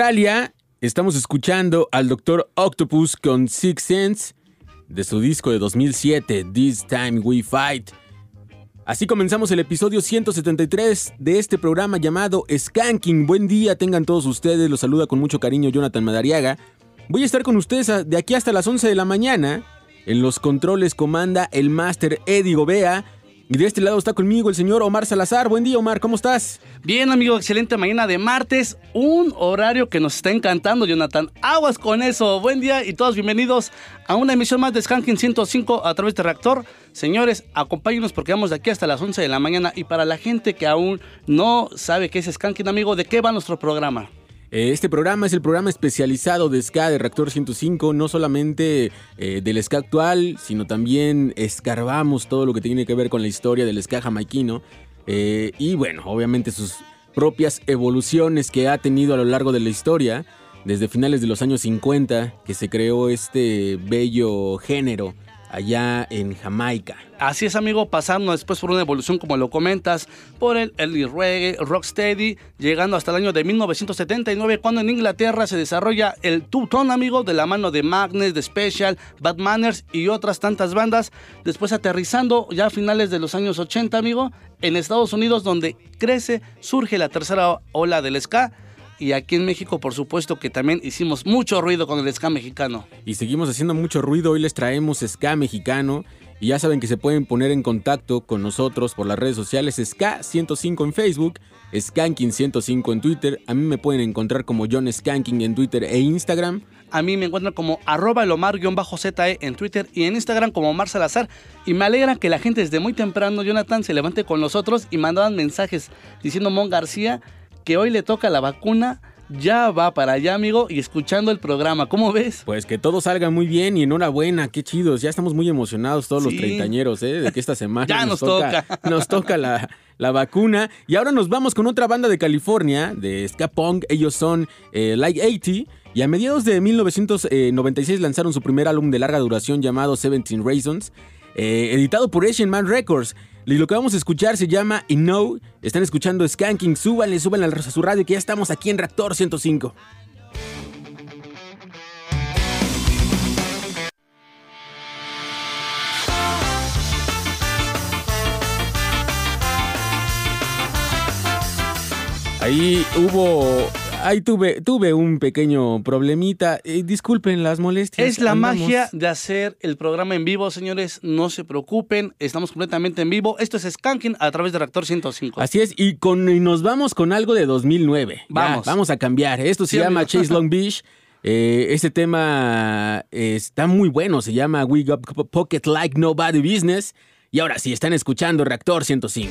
Australia, estamos escuchando al Dr. Octopus con Six Sense de su disco de 2007, This Time We Fight. Así comenzamos el episodio 173 de este programa llamado Skanking. Buen día, tengan todos ustedes. Los saluda con mucho cariño Jonathan Madariaga. Voy a estar con ustedes de aquí hasta las 11 de la mañana. En los controles comanda el máster Eddie Gobea. Y de este lado está conmigo el señor Omar Salazar. Buen día, Omar, ¿cómo estás? Bien, amigo, excelente mañana de martes. Un horario que nos está encantando, Jonathan. Aguas con eso. Buen día y todos bienvenidos a una emisión más de Skanking 105 a través de Reactor. Señores, acompáñenos porque vamos de aquí hasta las 11 de la mañana. Y para la gente que aún no sabe qué es Skanking, amigo, ¿de qué va nuestro programa? Eh, este programa es el programa especializado de ska de Reactor 105, no solamente eh, del ska actual, sino también escarbamos todo lo que tiene que ver con la historia del ska jamaiquino eh, y bueno, obviamente sus propias evoluciones que ha tenido a lo largo de la historia, desde finales de los años 50 que se creó este bello género allá en Jamaica. Así es, amigo, pasando después por una evolución, como lo comentas, por el early reggae, rocksteady, llegando hasta el año de 1979, cuando en Inglaterra se desarrolla el two-tone, amigo, de la mano de Magnus, de Special, Bad Manners y otras tantas bandas. Después aterrizando ya a finales de los años 80, amigo, en Estados Unidos, donde crece, surge la tercera ola del ska y aquí en México, por supuesto, que también hicimos mucho ruido con el ska mexicano. Y seguimos haciendo mucho ruido. Hoy les traemos ska mexicano. Y ya saben que se pueden poner en contacto con nosotros por las redes sociales Ska105 en Facebook, Skanking105 en Twitter. A mí me pueden encontrar como John Skanking en Twitter e Instagram. A mí me encuentran como arroba lomar-ze en Twitter y en Instagram como Omar Salazar. Y me alegra que la gente desde muy temprano, Jonathan, se levante con nosotros y mandaban mensajes diciendo Mon García que hoy le toca la vacuna ya va para allá, amigo, y escuchando el programa. ¿Cómo ves? Pues que todo salga muy bien y enhorabuena, qué chidos. Ya estamos muy emocionados todos los treintañeros, ¿eh? De que esta semana Ya nos toca. nos toca la, la vacuna. Y ahora nos vamos con otra banda de California, de ska punk. Ellos son eh, Like 80. Y a mediados de 1996 lanzaron su primer álbum de larga duración llamado 17 Reasons, eh, editado por Asian Man Records. Y lo que vamos a escuchar se llama I Know. Están escuchando Skanking. Súbanle, súbanle a su radio que ya estamos aquí en Reactor 105. Ahí hubo. Ahí tuve, tuve un pequeño problemita. Eh, disculpen las molestias. Es la Andamos- magia de hacer el programa en vivo, señores. No se preocupen, estamos completamente en vivo. Esto es Skanking a través de Reactor 105. Así es, y, con, y nos vamos con algo de 2009. Ya, Vamos. vamos a cambiar. Esto se Sí, llama amigo. Chase Long Beach. Eh, este tema eh, está muy bueno. Se llama We Got Pocket Like Nobody Business. Y ahora sí, están escuchando Reactor 105.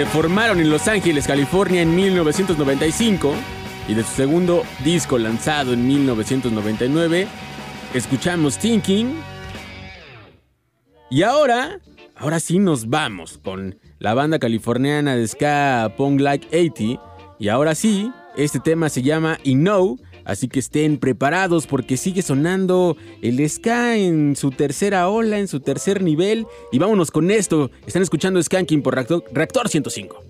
Se formaron en Los Ángeles, California en 1995 y de su segundo disco lanzado en 1999 escuchamos Thinking. Y ahora, ahora sí nos vamos con la banda californiana de ska Pong Like 80 y ahora sí, este tema se llama You Know Así que estén preparados porque sigue sonando el ska en su tercera ola, en su tercer nivel. Y vámonos con esto. Están escuchando Skanking por Reactor, Reactor 105.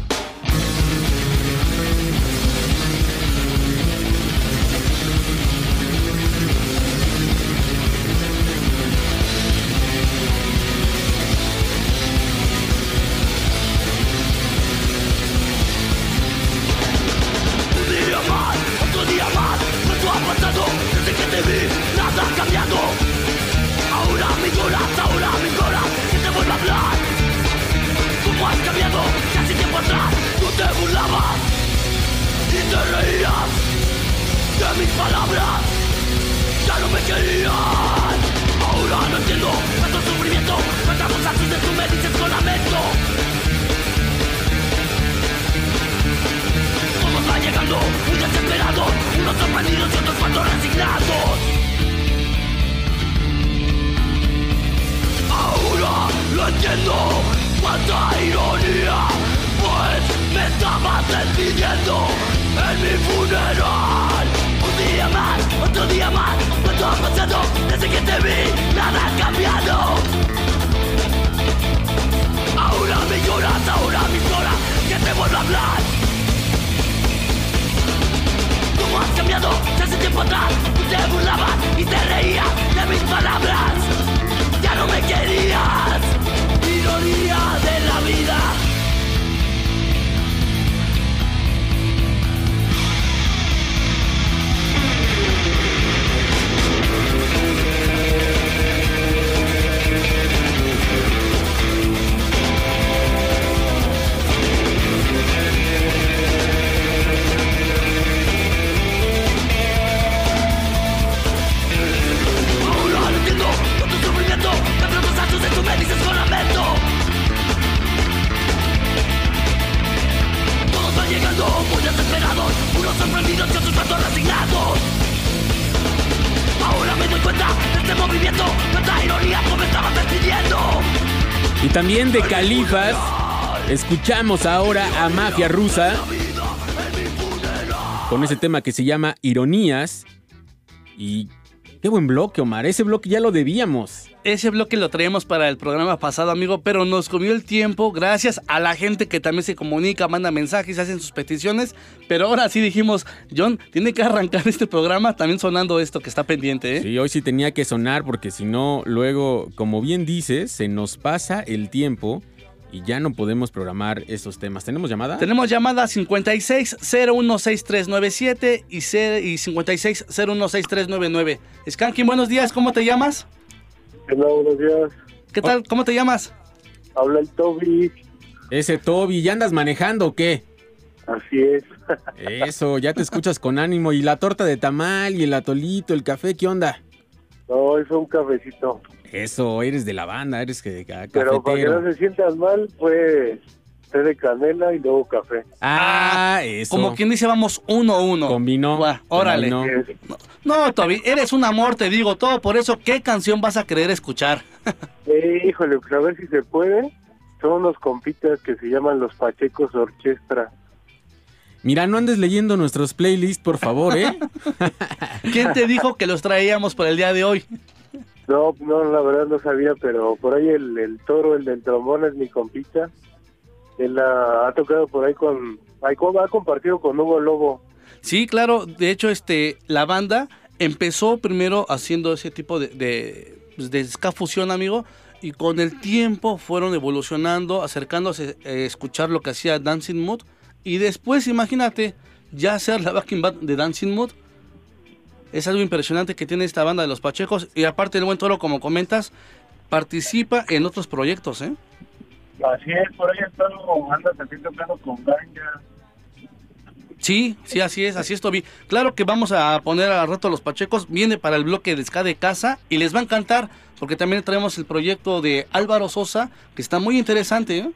De Califas, escuchamos ahora a Mafia Rusa con ese tema que se llama Ironías. Y qué buen bloque, Omar. Ese bloque ya lo debíamos. Ese bloque lo traíamos para el programa pasado, amigo, pero nos comió el tiempo gracias a la gente que también se comunica, manda mensajes, hacen sus peticiones. Pero ahora sí dijimos, John, tiene que arrancar este programa también sonando esto que está pendiente, ¿eh? Sí, hoy sí tenía que sonar porque si no, luego, como bien dices, se nos pasa el tiempo y ya no podemos programar esos temas. ¿Tenemos llamada? Tenemos llamada 56016397 y, ce- y 56016399. Skanky, buenos días, ¿cómo te llamas? Hola, buenos días. ¿Qué tal? ¿Cómo te llamas? Habla el Toby. Ese Toby, ¿ya andas manejando o qué? Así es. Eso, ya te escuchas con ánimo. ¿Y la torta de tamal y el atolito, el café, qué onda? No, es un cafecito. Eso, eres de la banda, eres que, ca- Pero para que no se sientan mal, fue té de canela y luego café. Ah, eso. Como quien dice, vamos uno a uno. Combinó. Buah, órale. combinó. No, Toby, eres un amor, te digo todo. Por eso, ¿qué canción vas a querer escuchar? Eh, híjole, pues a ver si se puede. Son unos compitas que se llaman los Pachecos Orchestra. Mira, no andes leyendo nuestros playlists, por favor, ¿eh? ¿Quién te dijo que los traíamos por el día de hoy? No, no, la verdad no sabía, pero por ahí el, el toro, el del trombón es mi compita. Ha, ha tocado por ahí con... Ha compartido con Hugo Lobo. Sí, claro. De hecho, este, la banda empezó primero haciendo ese tipo de, de, pues, de ska fusión, amigo. Y con el tiempo fueron evolucionando, acercándose a escuchar lo que hacía Dancing Mood. Y después, imagínate, ya ser la backing band de Dancing Mood. Es algo impresionante que tiene esta banda de los Pachecos. Y aparte, el buen toro, como comentas, participa en otros proyectos, ¿eh? Así es, por ahí están andas así tocando con ganja. Sí, sí, así es, así es, Toby. Claro que vamos a poner al rato a los Pachecos. Viene para el bloque de Ska de Casa y les va a encantar porque también traemos el proyecto de Álvaro Sosa, que está muy interesante, ¿eh?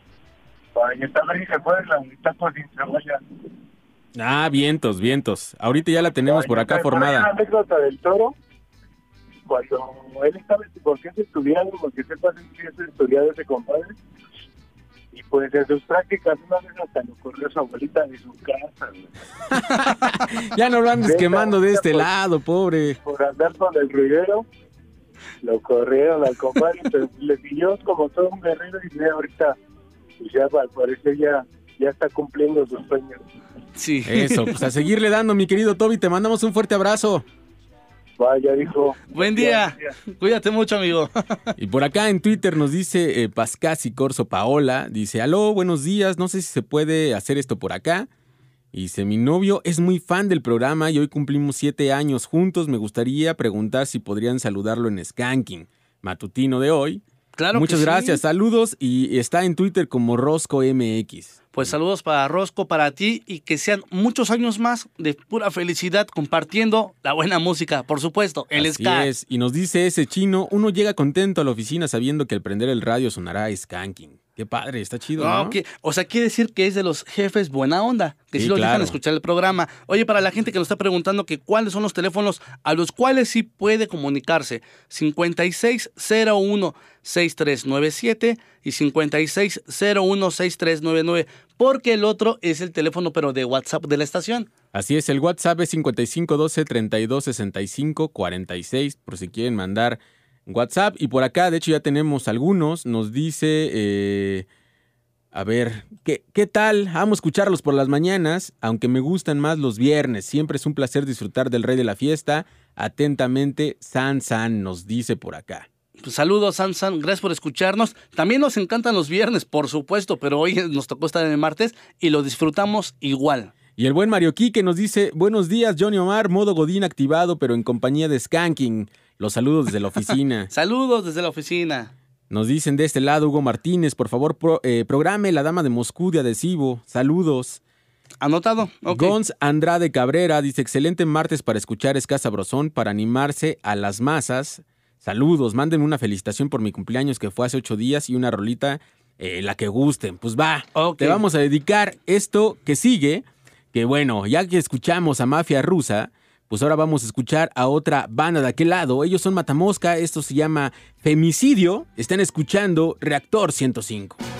Está se puede la cebolla. Ah, vientos, vientos. Ahorita ya la tenemos Ay, por acá Una formada. anécdota del toro. Cuando él estaba porque es estudiando, porque sepas que es estudiado ese compadre. Y pues en sus prácticas una vez hasta lo corrió su abuelita de su casa, Ya no lo andes quemando de este lado, pobre. por andar con el ruidero. Lo corrieron al compadre, pero le siguió como todo un guerrero y ya ahorita, pues ya al parecer ya, ya está cumpliendo sus sueños. Sí. Eso, pues a seguirle dando, mi querido Toby. Te mandamos un fuerte abrazo. Vaya, dijo. Buen día. Cuídate mucho, amigo. Y por acá en Twitter nos dice eh, Pascasi Corso Paola, dice, aló, buenos días, no sé si se puede hacer esto por acá. Y dice, mi novio es muy fan del programa y hoy cumplimos siete años juntos, me gustaría preguntar si podrían saludarlo en Skanking, matutino de hoy. Claro que Muchas sí. gracias, saludos y está en Twitter como Rosco MX. Pues saludos para Rosco, para ti y que sean muchos años más de pura felicidad compartiendo la buena música, por supuesto, el Así ska. es, y nos dice ese chino, uno llega contento a la oficina sabiendo que al prender el radio sonará Skanking. Qué padre, está chido, No, ¿no? que- o sea, quiere decir que es de los jefes buena onda, que sí, Sí, los dejan claro. escuchar el programa. Oye, para la gente que nos está preguntando que cuáles son los teléfonos a los cuales sí puede comunicarse, 5601-6397 y 5601-6399, porque el otro es el teléfono pero de WhatsApp de la estación. Así es, el WhatsApp es 5512 3265 46 por si quieren mandar WhatsApp. Y por acá, de hecho, ya tenemos algunos. Nos dice, eh, a ver, ¿qué, ¿qué tal? Amo escucharlos por las mañanas, aunque me gustan más los viernes. Siempre es un placer disfrutar del rey de la fiesta. Atentamente, San San nos dice por acá. Pues saludos, San San, gracias por escucharnos. También nos encantan los viernes, por supuesto, pero hoy nos tocó estar en el martes y lo disfrutamos igual. Y el buen Mario Quique nos dice, buenos días, Johnny Omar, modo Godín activado, pero en compañía de Skanking. Los saludos desde la oficina. Saludos desde la oficina. Nos dicen de este lado, Hugo Martínez, por favor, pro- eh, programe La Dama de Moscú de adhesivo. Saludos. ¿Anotado? Ok. Gons Andrade Cabrera dice, excelente martes para escuchar Escasa Brozón, para animarse a las masas. Saludos, mándenme una felicitación por mi cumpleaños que fue hace ocho días y una rolita, eh, la que gusten. Pues va, Ok. te vamos a dedicar esto que sigue, que bueno, ya que escuchamos a Mafia Rusa, pues ahora vamos a escuchar a otra banda de aquel lado. Ellos son Matamosca, esto se llama Femicidio. Están escuchando Reactor 105.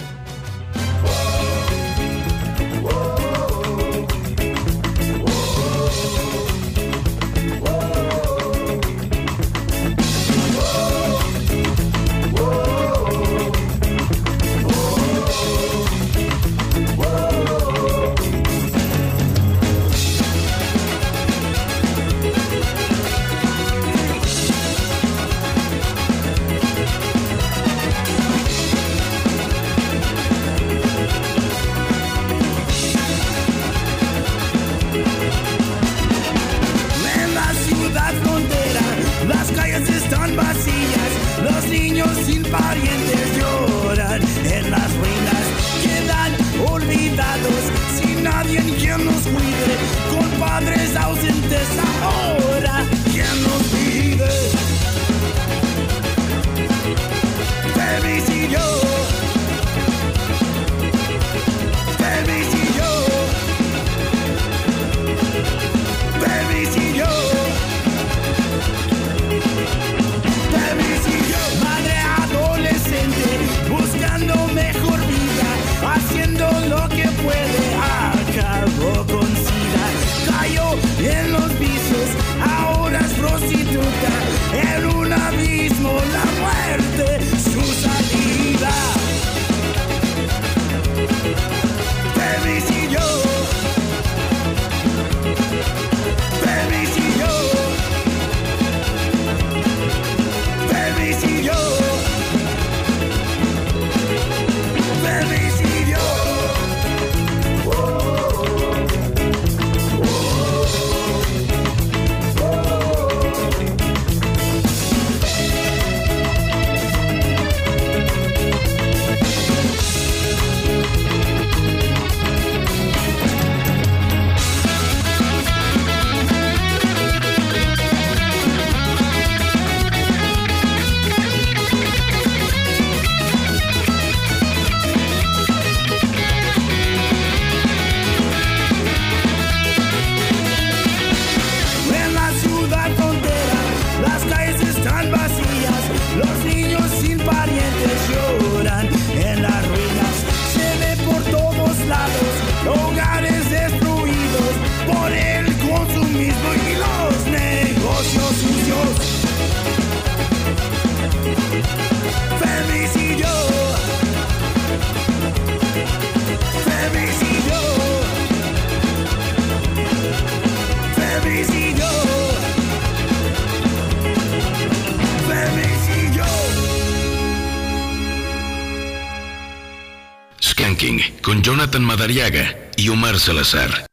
Madariaga y Omar Salazar.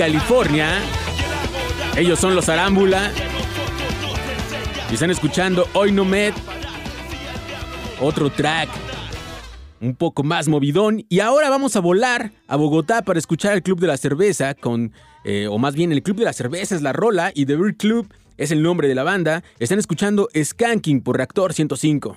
California. Ellos son los Arámbula. Y están escuchando Hoy No Med. Otro track. Un poco más movidón. Y ahora vamos a volar a Bogotá para escuchar el Club de la Cerveza con... eh, o más bien el Club de la Cerveza es la rola y The Beer Club es el nombre de la banda. Están escuchando Skanking por Reactor 105.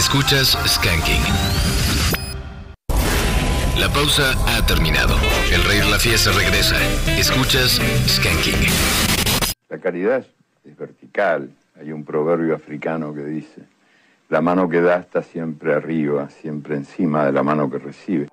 Escuchas Skanking. La pausa ha terminado. El rey de la fiesta regresa. Escuchas Skanking. La caridad es vertical. Hay un proverbio africano que dice, la mano que da está siempre arriba, siempre encima de la mano que recibe.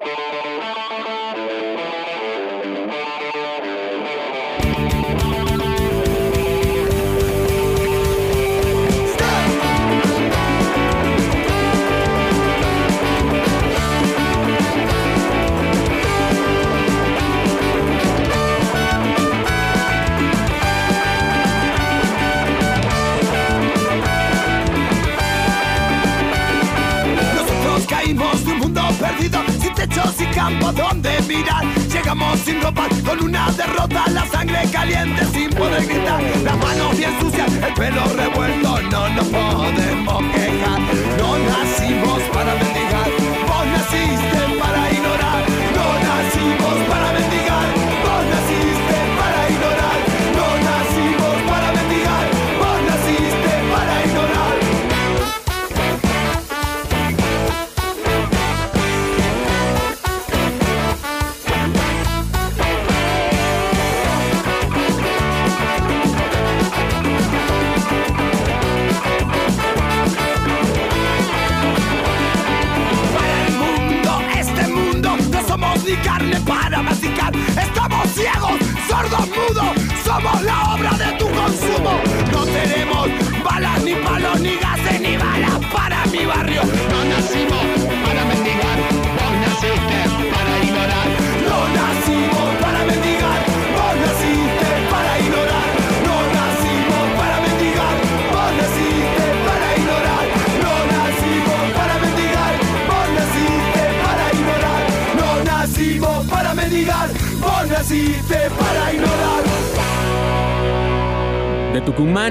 Y campo donde mirar. Llegamos sin ropa, con una derrota, la sangre caliente sin poder gritar. Las manos bien sucias, el pelo revuelto, no nos podemos quejar. No nacimos para mendigar, vos naciste para ignorar. No nacimos para mendigar,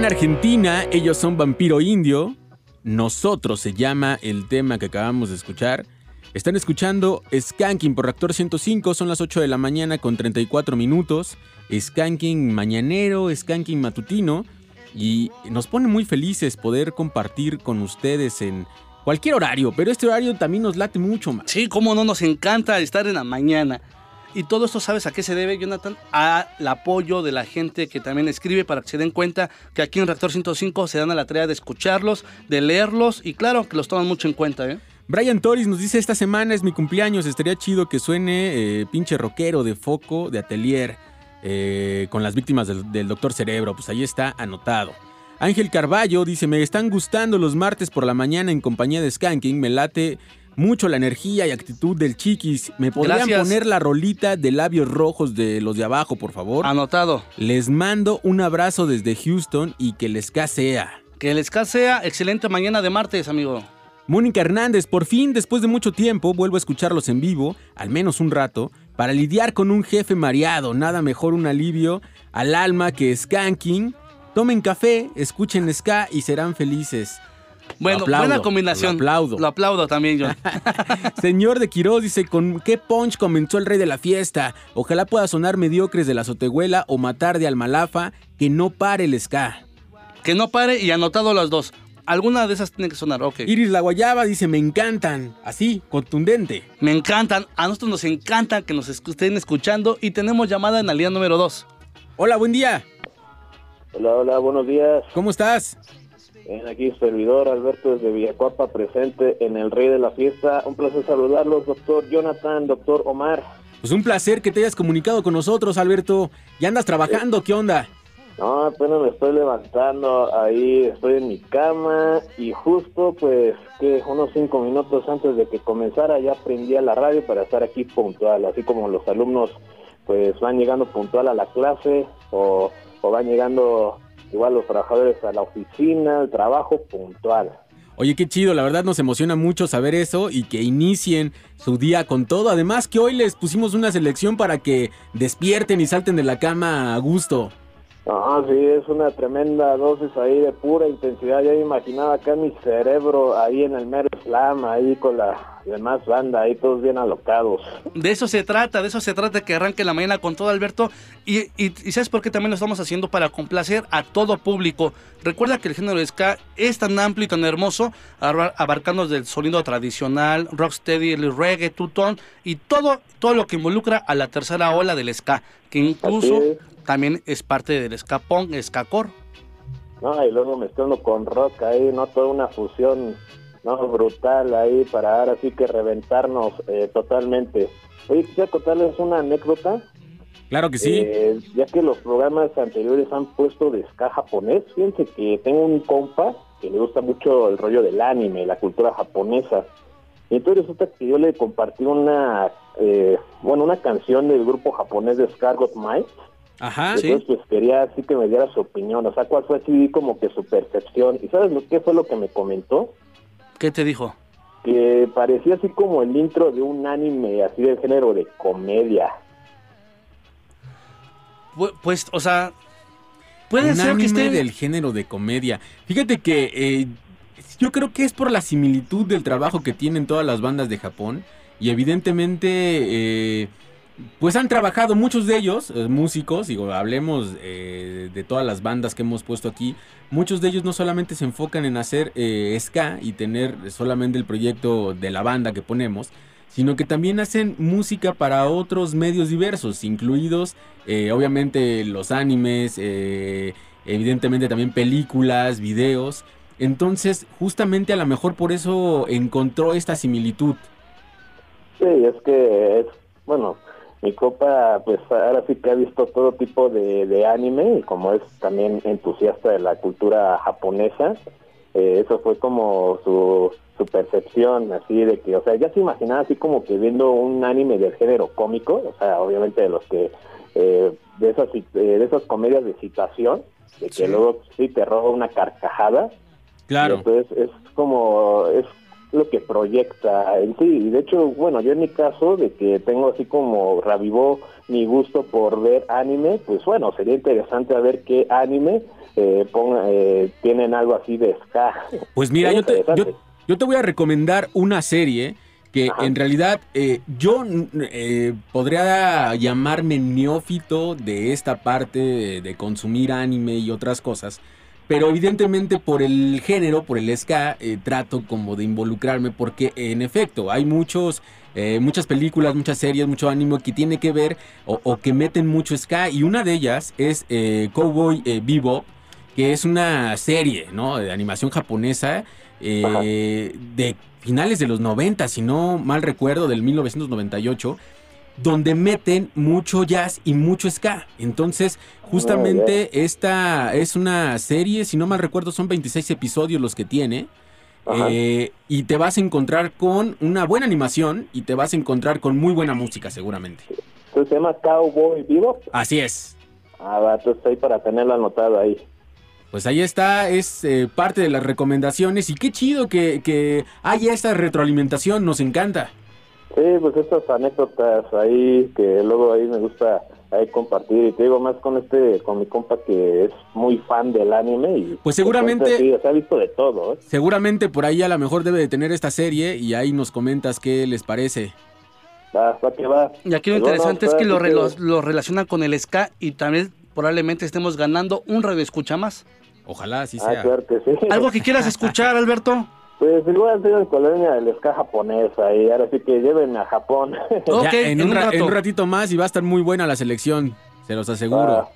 Argentina, ellos son Vampiro Indio. Nosotros se llama el tema que acabamos de escuchar. Están escuchando Skanking por Reactor 105, son las 8 de la mañana con 34 minutos. Skanking mañanero, Skanking matutino. Y nos pone muy felices poder compartir con ustedes en cualquier horario, pero este horario también nos late mucho más. Sí, cómo no nos encanta estar en la mañana. Y todo esto, ¿sabes a qué se debe, Jonathan? Al apoyo de la gente que también escribe para que se den cuenta que aquí en Reactor 105 se dan a la tarea de escucharlos, de leerlos y claro que los toman mucho en cuenta, ¿eh? Brian Torres nos dice, esta semana es mi cumpleaños, estaría chido que suene eh, pinche rockero de foco, de atelier, eh, con las víctimas del, del Doctor Cerebro. Pues ahí está anotado. Ángel Carballo dice, me están gustando los martes por la mañana en compañía de Skanking, me late mucho la energía y actitud del chiquis. ¿Me podrían Gracias. poner la rolita de labios rojos de los de abajo, por favor? Anotado. Les mando un abrazo desde Houston y que les casea. Que les sea excelente mañana de martes, amigo. Mónica Hernández, por fin, después de mucho tiempo, vuelvo a escucharlos en vivo, al menos un rato, para lidiar con un jefe mareado. Nada mejor un alivio al alma que Skanking. Tomen café, escuchen ska y serán felices. Bueno, aplaudo, buena combinación. lo aplaudo. Lo aplaudo también, yo. Señor de Quiroz dice, ¿con qué punch comenzó el rey de la fiesta? Ojalá pueda sonar mediocres de la azotehuela o matar de Almalafa, que no pare el ska. que no pare y anotado las dos. Alguna de esas tiene que sonar, ok. Iris La Guayaba dice, me encantan. Así, contundente. Me encantan, a nosotros nos encanta que nos estén escuchando y tenemos llamada en la línea número 2. Hola, buen día. Hola, hola, buenos días. ¿Cómo estás? Bien, aquí servidor Alberto desde Villacuapa, presente en el Rey de la Fiesta. Un placer saludarlos, doctor Jonathan, doctor Omar. Pues un placer que te hayas comunicado con nosotros, Alberto. ¿Ya andas trabajando? ¿Qué onda? No, apenas me estoy levantando, ahí estoy en mi cama y justo pues que unos cinco minutos antes de que comenzara ya prendí a la radio para estar aquí puntual, así como los alumnos pues van llegando puntual a la clase o, o van llegando igual los trabajadores a la oficina, al trabajo puntual. Oye, qué chido, la verdad nos emociona mucho saber eso y que inicien su día con todo. Además que hoy les pusimos una selección para que despierten y salten de la cama a gusto. No, sí, es una tremenda dosis ahí de pura intensidad. Ya me imaginaba acá mi cerebro, ahí en el mero slam, ahí con la demás banda, ahí todos bien alocados. De eso se trata, de eso se trata que arranque la mañana con todo Alberto. Y, y- y ¿sabes por qué también lo estamos haciendo? Para complacer a todo público. Recuerda que el género de ska es tan amplio y tan hermoso, abar- abarcando desde el sonido tradicional, rocksteady, el reggae, tutón y todo, todo lo que involucra a la tercera ola del ska, que incluso también es parte del ska punk, ska core. No, y luego mezclando con rock ahí, ¿no? Toda una fusión, ¿no? Brutal ahí para ahora sí que reventarnos eh, totalmente. Oye, quisiera contarles una anécdota. Claro que sí. Eh, ya que los programas anteriores han puesto de ska japonés, fíjense que tengo un compa que le gusta mucho el rollo del anime, la cultura japonesa. Y entonces resulta que yo le compartí una, eh, bueno, una canción del grupo japonés de Scargot Mike. Ajá, Entonces, pues quería así que me diera su opinión, o sea, cuál fue así como que su percepción. ¿Y sabes lo que fue lo que me comentó? ¿Qué te dijo? Que parecía así como el intro de un anime así del género de comedia. Pu- Pues, o sea, puede un ser anime que esté... del género de comedia. Fíjate que eh, yo creo que es por la similitud del trabajo que tienen todas las bandas de Japón y evidentemente eh, pues han trabajado muchos de ellos, eh, músicos, digo, hablemos eh, de todas las bandas que hemos puesto aquí, muchos de ellos no solamente se enfocan en hacer eh, ska y tener solamente el proyecto de la banda que ponemos, sino que también hacen música para otros medios diversos, incluidos obviamente los animes, evidentemente también películas, videos. Entonces, justamente a lo mejor por eso encontró esta similitud. Sí, es que bueno, mi copa pues ahora sí que ha visto todo tipo de, de anime y como es también entusiasta de la cultura japonesa, eh, eso fue como su, su percepción así de que, o sea, ya se imaginaba así como que viendo un anime del género cómico, o sea, obviamente de los que, eh, de, esas, eh, de esas comedias de situación, de que Sí. luego sí te roba una carcajada, Claro. entonces es como, es lo que proyecta en sí. Y de hecho, bueno, yo en mi caso, de que tengo así como revivó mi gusto por ver anime, pues bueno, sería interesante a ver qué anime eh, ponga- eh, tienen algo así de ska. Pues mira, yo te, yo, yo te voy a recomendar una serie que Ajá. en realidad eh, yo eh, podría llamarme neófito de esta parte de, de consumir anime y otras cosas, pero evidentemente por el género, por el ska, eh, trato como de involucrarme porque en efecto hay muchos... eh, muchas películas, muchas series, mucho anime que tiene que ver o, o que meten mucho ska y una de ellas es eh, Cowboy Bebop, que es una serie, ¿no? De animación japonesa eh, de finales de los 90, si no mal recuerdo, del 1998, donde meten mucho jazz y mucho ska. Entonces, justamente esta es una serie, si no mal recuerdo, son 26 episodios los que tiene. Eh, y te vas a encontrar con una buena animación y te vas a encontrar con muy buena música seguramente. Se llama Cowboy Vivo. Así es. Ah, va, entonces ahí para tenerlo anotado ahí. Pues ahí está, es eh, parte de las recomendaciones y qué chido que, que haya esta retroalimentación, nos encanta. Sí, pues estas anécdotas ahí que luego ahí me gusta ahí compartir y te digo más con este, con mi compa que es muy fan del anime y Pues seguramente- sí, se ha visto de todo, ¿eh? Seguramente por ahí a lo mejor debe de tener esta serie y ahí nos comentas qué les parece. Va, va que va. Y aquí lo Pues bueno, interesante es que pues, lo, lo, lo relaciona con el ska y también probablemente estemos ganando un radio escucha más. Ojalá así Ah, sea. claro que sí. ¿Algo que quieras escuchar, Alberto? Pues igual soy en colonia del ska japonesa y ahora sí que llévenme a Japón. Ya, en, un ra- rato. en un ratito más y va a estar muy buena la selección, se los aseguro.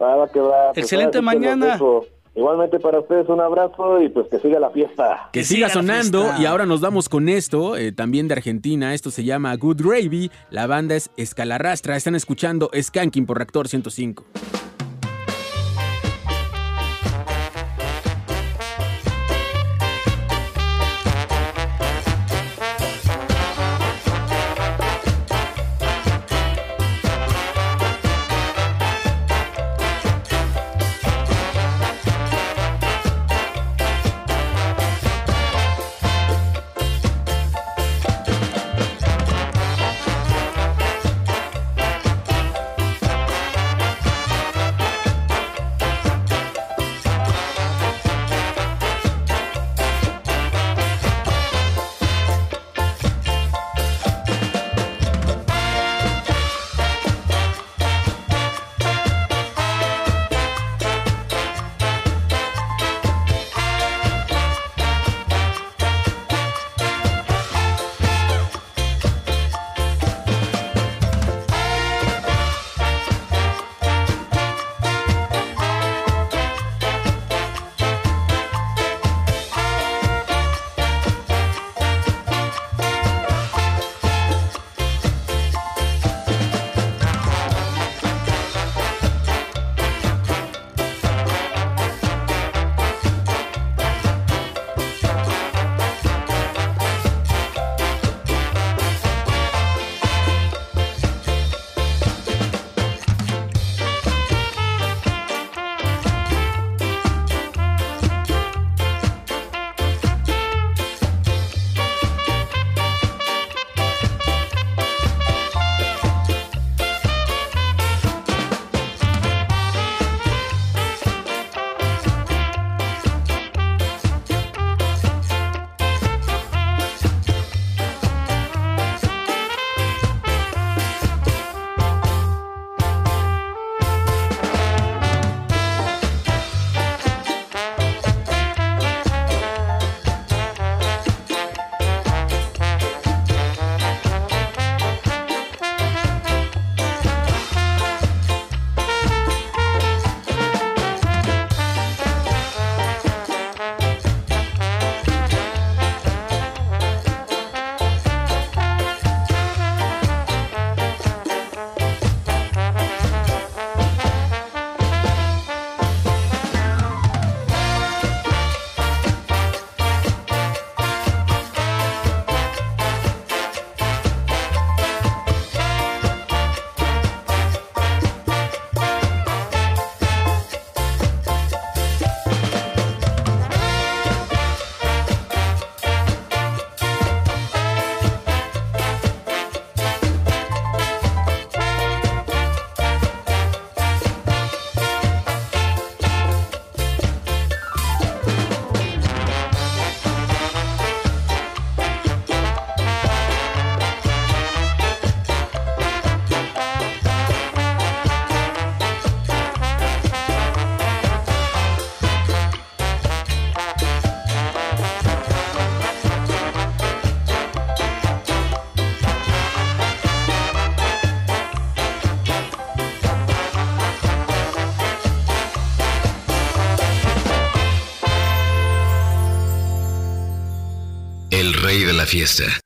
Va, va que va. Pues Excelente ahora sí que los mañana. dejo. Igualmente para ustedes un abrazo y pues que siga la fiesta. Que Que siga siga la sonando fiesta. y ahora nos vamos con esto, eh, también de Argentina, esto se llama Good Gravy, la banda es Escalarrastra, están escuchando Skanking por Reactor 105. feeste.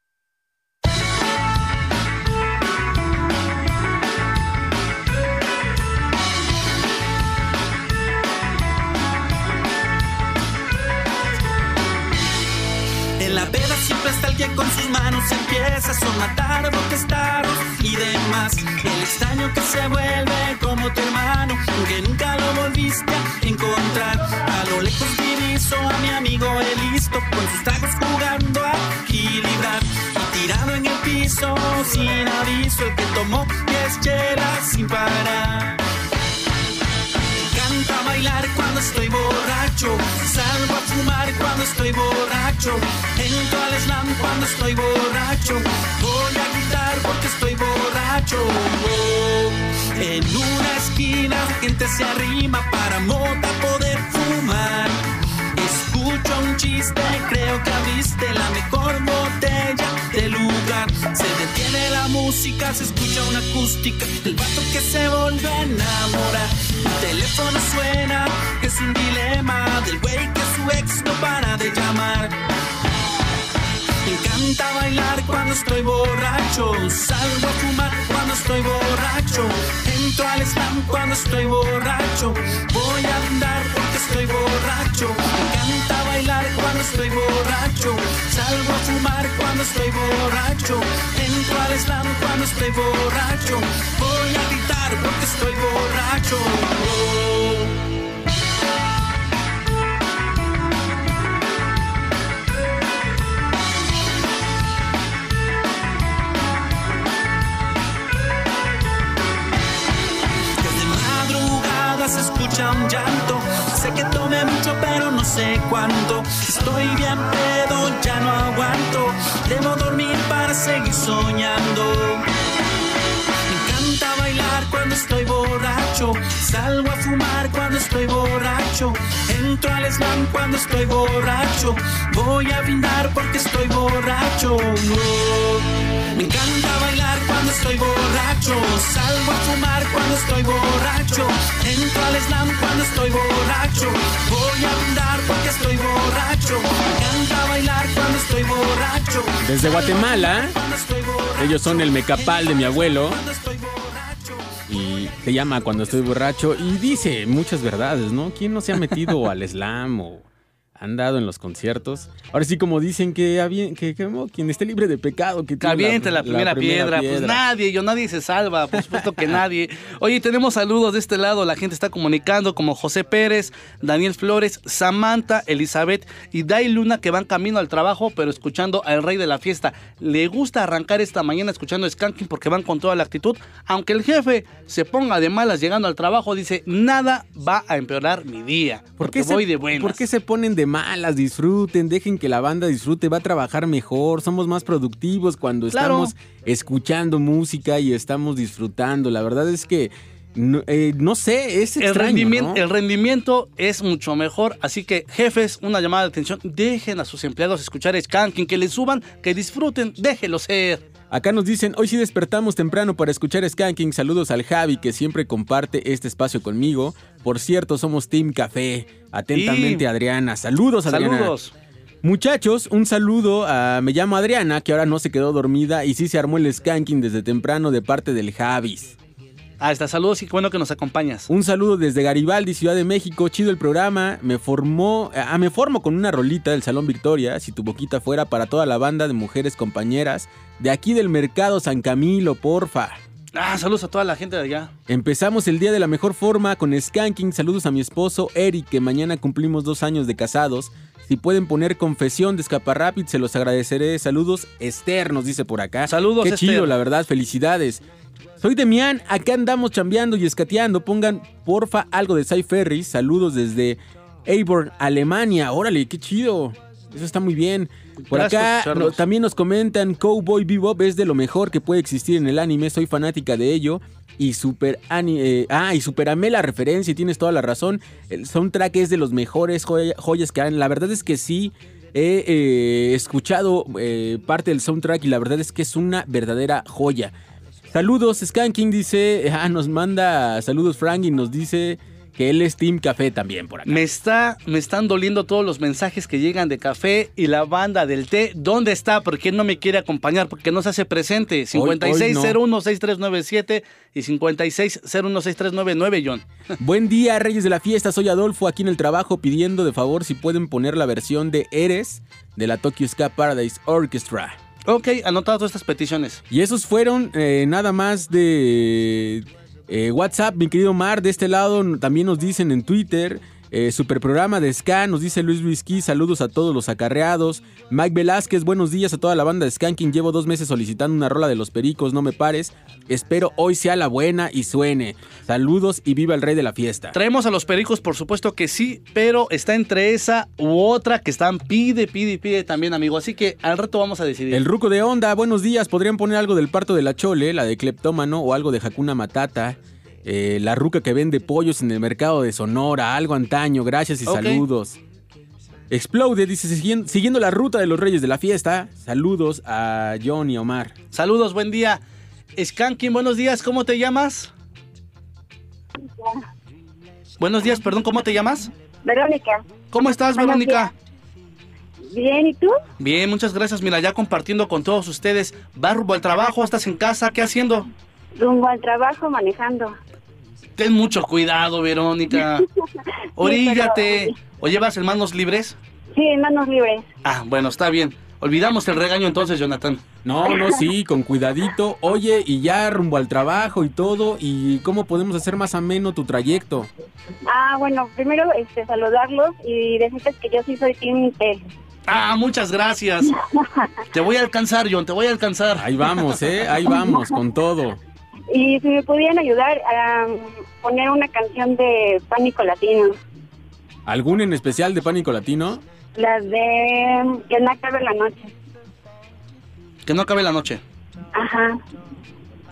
Parar. Me encanta bailar cuando estoy borracho. Salgo a fumar cuando estoy borracho. Entro al slam cuando estoy borracho. Voy a gritar porque estoy borracho. En una esquina gente se arrima para mota poder música, se escucha una acústica. El vato que se vuelve a enamorar. El teléfono suena, es un dilema del güey que su ex no para de llamar. Me encanta bailar cuando estoy borracho. Salgo a fumar cuando estoy borracho. Entro al slam cuando estoy borracho. Voy a andar porque estoy borracho. Me encanta bailar cuando estoy borracho. Salgo a fumar cuando estoy borracho. Entro al slam cuando estoy borracho. Voy a gritar porque estoy borracho. Madrugada se escucha un llanto. Sé que tomé mucho, pero no sé cuánto. Estoy bien pedo, ya no aguanto. Debo dormir para seguir soñando. Estoy borracho. Salgo a fumar cuando estoy borracho. Entro al slam cuando estoy borracho. Voy a brindar porque estoy borracho. Oh. Me encanta bailar cuando estoy borracho. Salgo a fumar cuando estoy borracho. Entro al slam cuando estoy borracho. Voy a brindar porque estoy borracho. Me encanta bailar cuando estoy borracho. Desde Guatemala, ellos son el mecapal de mi abuelo. Se llama Cuando estoy borracho. Y dice muchas verdades, ¿no? ¿Quién no se ha metido al slam o andado en los conciertos? Ahora sí, como dicen que, había- que, que, oh, quien esté libre de pecado, que Aviente la, primera, piedra. Pues piedra. nadie, yo nadie se salva, por supuesto que nadie. Oye, tenemos saludos de este lado, la gente está comunicando como José Pérez, Daniel Flores, Samantha, Elizabeth y Dai Luna que van camino al trabajo, pero escuchando al rey de la fiesta. Le gusta arrancar esta mañana escuchando Skanking porque van con toda la actitud. Aunque el jefe se ponga de malas llegando al trabajo, dice, nada va a empeorar mi día. Porque se- voy de buenas. ¿Por qué se ponen de malas? Disfruten, dejen que la banda disfrute, va a trabajar mejor, somos más productivos cuando Claro. estamos escuchando música y estamos disfrutando. La verdad es que, no, eh, no sé, es el, extraño, rendimiento, ¿no? el rendimiento es mucho mejor. Así que, jefes, una llamada de atención. Dejen a sus empleados escuchar Skanking, que les suban, que disfruten, déjelo ser. Acá nos dicen, hoy sí despertamos temprano para escuchar Skanking. Saludos al Javi que siempre comparte este espacio conmigo. Por cierto, somos Team Café. Atentamente, Y- Adriana. Saludos, Adriana. Saludos. Muchachos, un saludo a me llamo Adriana, que ahora no se quedó dormida y sí se armó el skanking desde temprano de parte del Javis. Ah, está, saludos y qué bueno que nos acompañas. Un saludo desde Garibaldi, Ciudad de México. Chido el programa. Me formó, ah, me formo con una rolita del Salón Victoria, si tu boquita fuera para toda la banda de mujeres compañeras de aquí del mercado San Camilo, porfa. Ah, saludos a toda la gente de allá. Empezamos el día de la mejor forma con Skanking. Saludos a mi esposo Eric, que mañana cumplimos dos años de casados. Si pueden poner confesión de Escaparrápid, se los agradeceré. Saludos, Esther, nos dice por acá. Saludos, Qué Esther. chido, la verdad, felicidades. Soy Demian, acá andamos chambeando y escateando. Pongan, porfa, algo de Cy Ferris. Saludos desde Eiborn, Alemania. Órale, qué chido. Eso está muy bien. Por acá no- también nos comentan Cowboy Bebop es de lo mejor que puede existir en el anime. Soy fanática de ello. Y super eh, ah, y super amé la referencia y tienes toda la razón. El soundtrack es de los mejores joya- joyas que han. La verdad es que sí. He eh, escuchado eh, parte del soundtrack y la verdad es que es una verdadera joya. Saludos, Skanking dice, ah, nos manda saludos Frank y nos dice que él es Team Café también por acá. Me está, me están doliendo todos los mensajes que llegan de café y la banda del té. ¿Dónde está? ¿Por qué no me quiere acompañar? Porque no se hace presente. hoy no. 56016397 y 56016399, John. Buen día, Reyes de la Fiesta. Soy Adolfo aquí en el trabajo pidiendo de favor si pueden poner la versión de Eres de la Tokyo Ska Paradise Orchestra. Ok, anotado todas estas peticiones. Y esos fueron eh, nada más de eh, WhatsApp, mi querido Mar. De este lado también nos dicen en Twitter. Eh, super programa de Ska, nos dice Luis Whisky, saludos a todos los acarreados. Mike Velázquez, buenos días a toda la banda de Skanking. Llevo dos meses solicitando una rola de los pericos, no me pares. Espero hoy sea la buena y suene. Saludos y viva el rey de la fiesta. Traemos a los pericos, por supuesto que sí, pero está entre esa u otra que están pide, pide pide también, amigo. Así que al rato vamos a decidir. El ruco de onda, buenos días. ¿Podrían poner algo del parto de la Chole, la de Cleptómano, o algo de Hakuna Matata? Eh, la ruca que vende pollos en el mercado de Sonora, algo antaño, gracias y saludos. Explode, dice, "Siguien- siguiendo la ruta de los reyes de la fiesta, saludos a John y Omar. Saludos, buen día. Skanking, buenos días, ¿cómo te llamas? Buenos días, perdón, ¿cómo te llamas? Verónica. ¿Cómo estás, Verónica? Bien, ¿y tú? Bien, muchas gracias. Mira, ya compartiendo con todos ustedes. ¿Vas rumbo al trabajo? ¿Estás en casa? ¿Qué haciendo? Rumbo al trabajo manejando. Ten mucho cuidado, Verónica. Oríllate. ¿O llevas en manos libres? Sí, en manos libres. Ah, bueno, está bien. Olvidamos el regaño entonces, Jonathan. No, no, sí, con cuidadito. Oye, y ya rumbo al trabajo y todo, ¿y cómo podemos hacer más ameno tu trayecto? Ah, bueno, primero este, saludarlos y decirles que yo sí soy Team T. Ah, muchas gracias. Te voy a alcanzar, John, te voy a alcanzar. Ahí vamos, ¿eh? Ahí vamos, con todo. Y si me pudieran ayudar a poner una canción de Pánico Latino. ¿Algún en especial de Pánico Latino? Las de Que no acabe la noche. Que no acabe la noche. Ajá.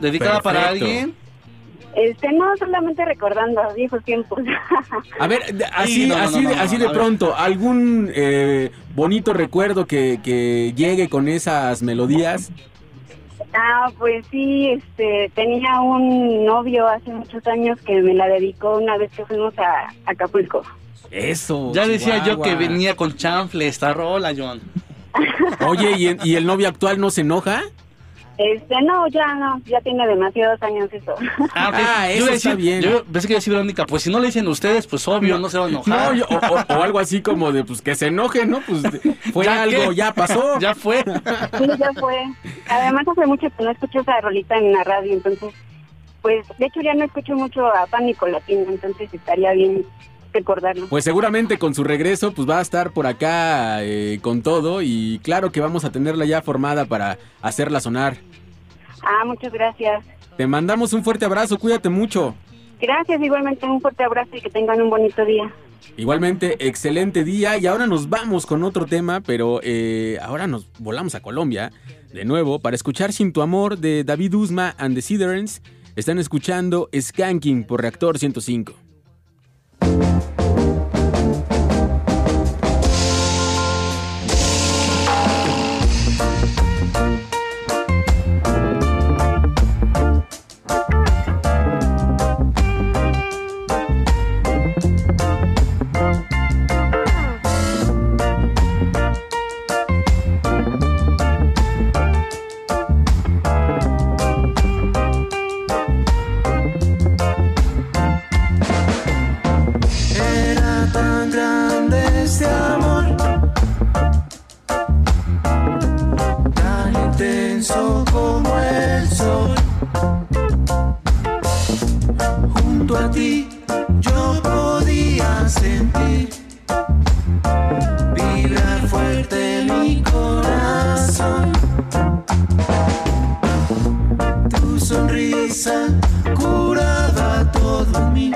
¿Dedicada para alguien? Este, no solamente recordando viejos tiempos. A ver, así, Sí, no, no, así, no, así no, de pronto, ¿algún eh, bonito recuerdo que, que llegue con esas melodías? Ah, pues sí, este, tenía un novio hace muchos años que me la dedicó una vez que fuimos a a Acapulco. Eso. Ya decía yo que venía con chanfle esta rola, John. Oye, ¿y, y el novio actual no se enoja? Este, no, ya no, ya tiene demasiados años eso. Ah. Ah, Yo eso a está decir- bien. Yo pensé que iba a decir Verónica, pues si no le dicen ustedes, pues obvio, no, se va a enojar. No, yo- o, o- o algo así como de, pues que se enoje, ¿no? Pues fue ¿Ya algo, qué? ya pasó. Ya fue. Sí, ya fue. Además hace mucho que no escucho esa rolita en la radio, entonces, pues, de hecho ya no escucho mucho a Pánico Latino, entonces estaría bien recordarlo. Pues seguramente con su regreso, pues va a estar por acá eh, con todo y claro que vamos a tenerla ya formada para hacerla sonar. Ah, muchas gracias. Te mandamos un fuerte abrazo, cuídate mucho. Gracias, igualmente un fuerte abrazo y que tengan un bonito día. Igualmente, excelente día y ahora nos vamos con otro tema, pero eh, ahora nos volamos a Colombia de nuevo para escuchar Sin tu amor de David Usma and the Siderens. Están escuchando Skanking por Reactor 105. Era a ti yo podía sentir vibrar fuerte mi corazón. Tu sonrisa curaba todo en mí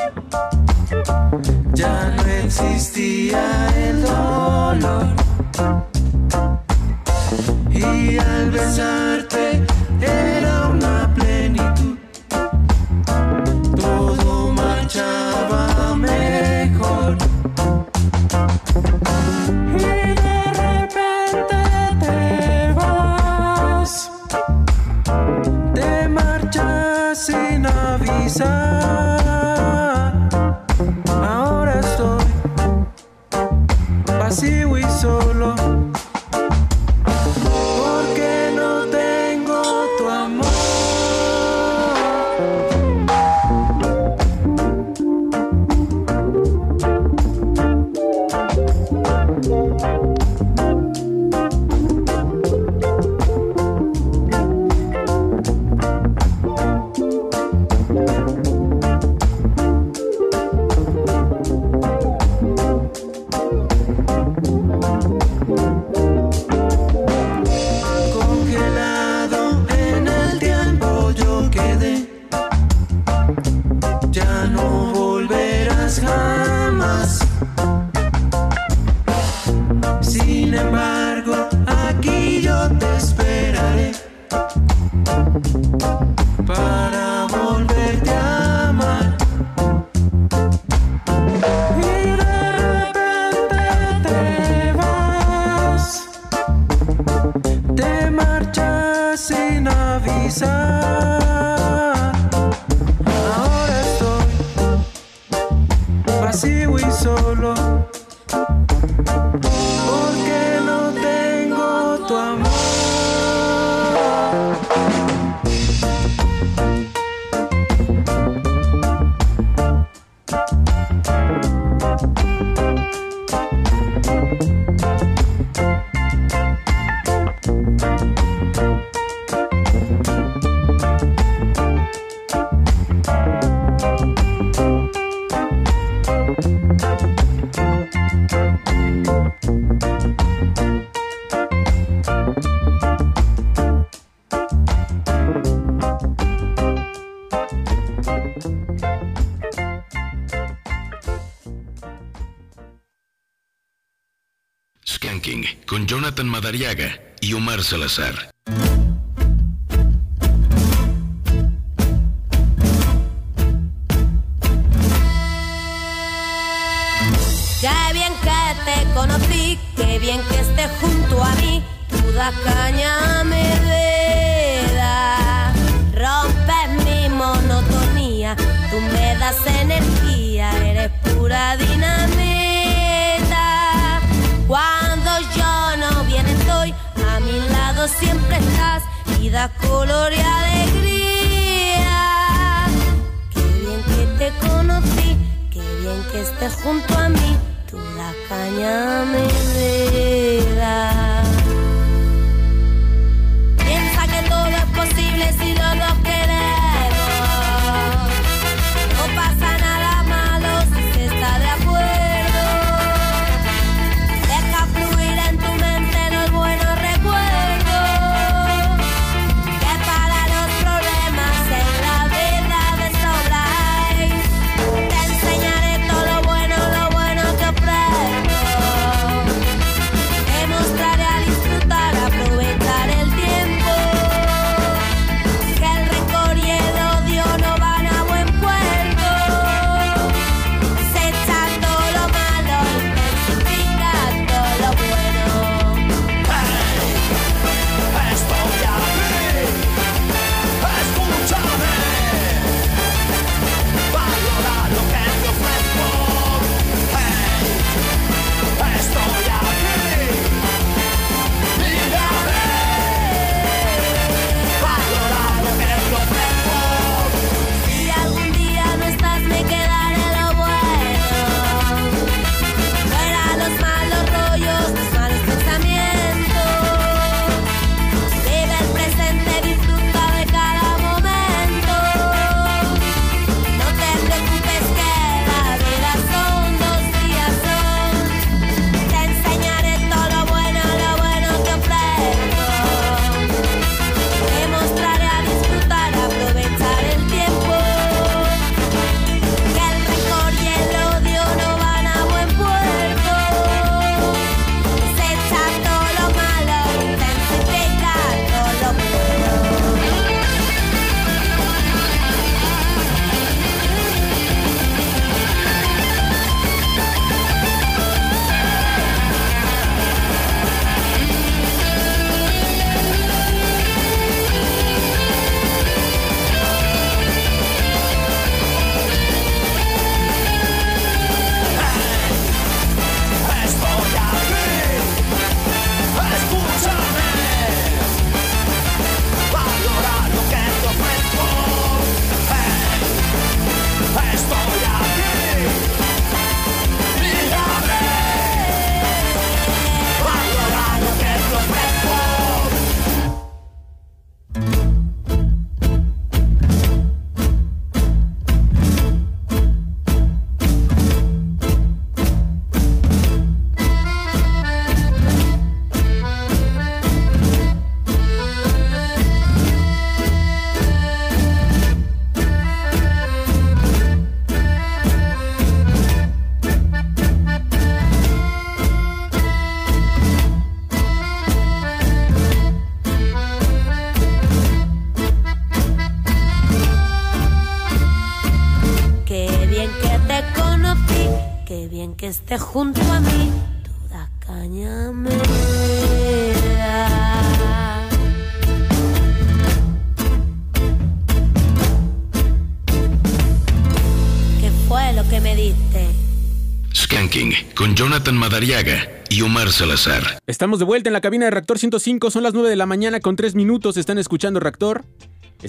ya no existía el dolor. Y al besarte era Madariaga y Omar Salazar. Junto a mí, toda caña me da. ¿Qué fue lo que me diste? Skanking con Jonathan Madariaga y Omar Salazar. Estamos de vuelta en la cabina de Reactor 105, son las 9 de la mañana con 3 minutos, están escuchando Reactor.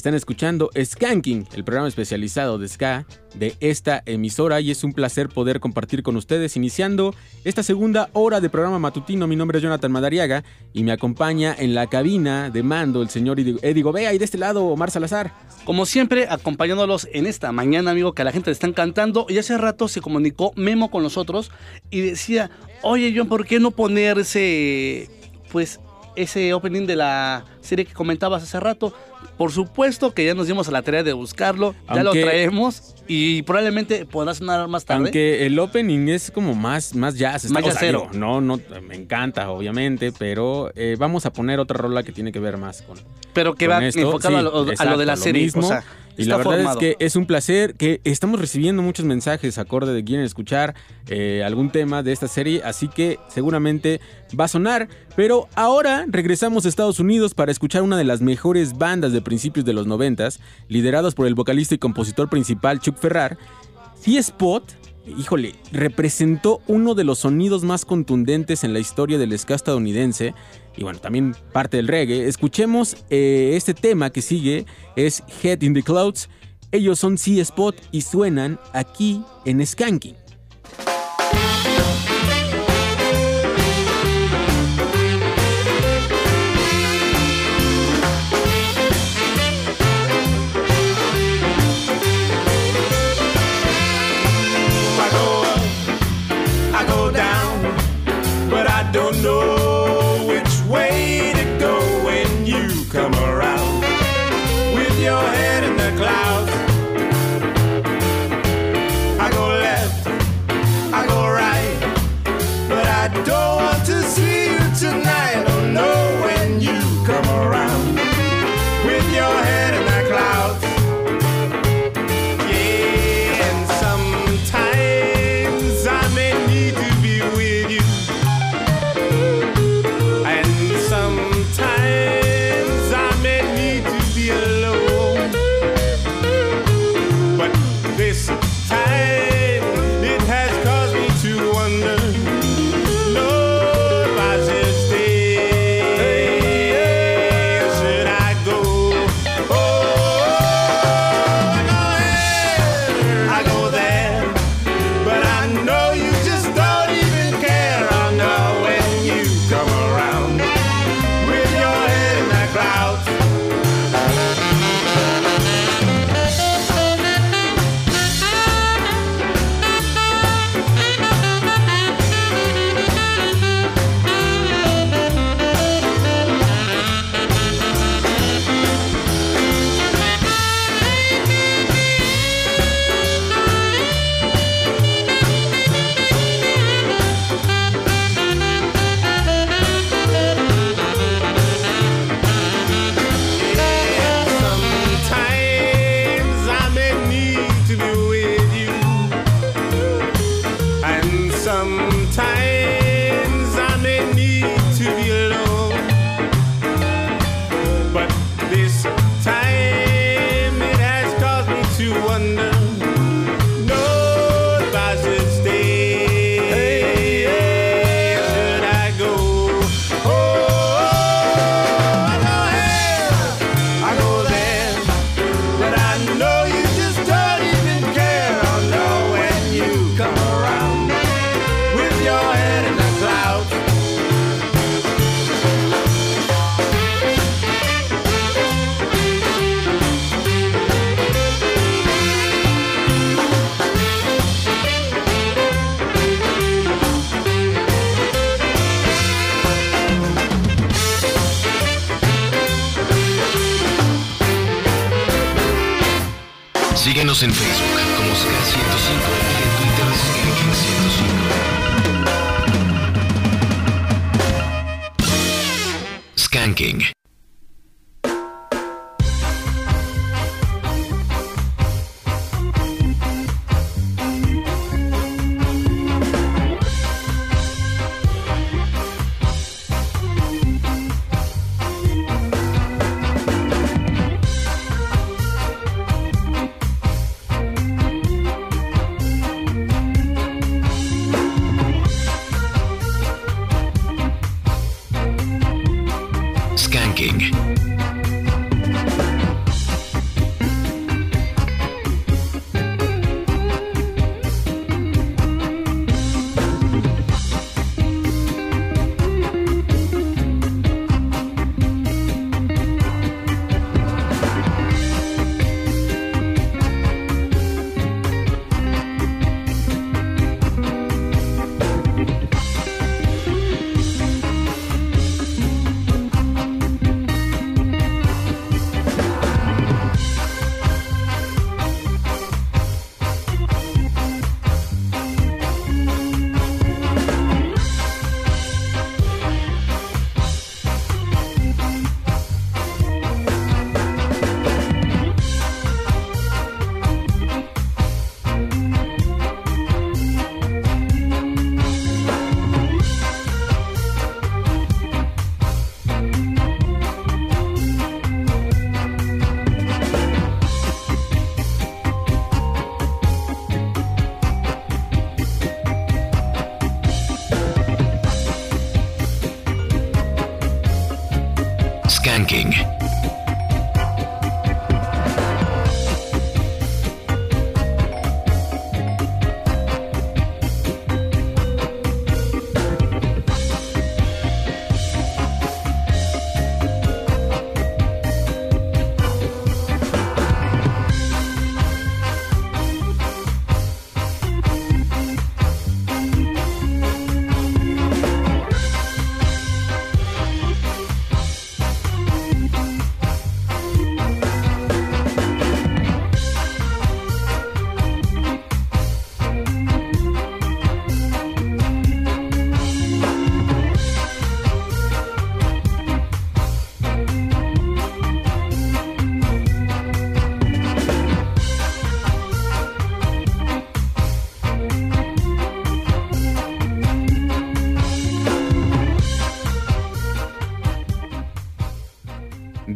Están escuchando Skanking, el programa especializado de Ska de esta emisora y es un placer poder compartir con ustedes iniciando esta segunda hora de programa matutino. Mi nombre es Jonathan Madariaga y me acompaña en la cabina de mando el señor Eddie Gobea y de este lado Omar Salazar. Como siempre, acompañándolos en esta mañana, amigo, que a la gente le está encantando. Y hace rato se comunicó Memo con nosotros y decía, oye, John, ¿por qué no ponerse, pues, ese opening de la serie que comentabas hace rato? Por supuesto que ya nos dimos a la tarea de buscarlo, ya lo traemos y probablemente podrá sonar más tarde. Aunque el opening es como más, más jazz. Más o sea, jazzero. digo, no, no, me encanta, obviamente, pero eh, vamos a poner otra rola que tiene que ver más con. Pero que con va esto. enfocado a lo- a lo exacto, de la serie, mismo. o sea, y está la verdad formado. es que es un placer que estamos recibiendo muchos mensajes acorde de quieren escuchar eh, algún tema de esta serie, así que seguramente va a sonar. Pero ahora regresamos a Estados Unidos para escuchar una de las mejores bandas de principios de los noventas, liderados por el vocalista y compositor principal Chuck Ferrar. C-Spot, híjole, representó uno de los sonidos más contundentes en la historia del ska estadounidense y bueno, también parte del reggae. Escuchemos eh, este tema que sigue, es Head in the Clouds. Ellos son C-Spot y suenan aquí en Skanking.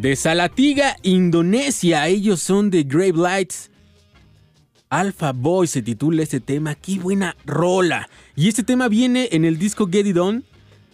De Salatiga, Indonesia. Ellos son de Grave Lights. Alpha Boy se titula este tema. ¡Qué buena rola! Y este tema viene en el disco Get It On,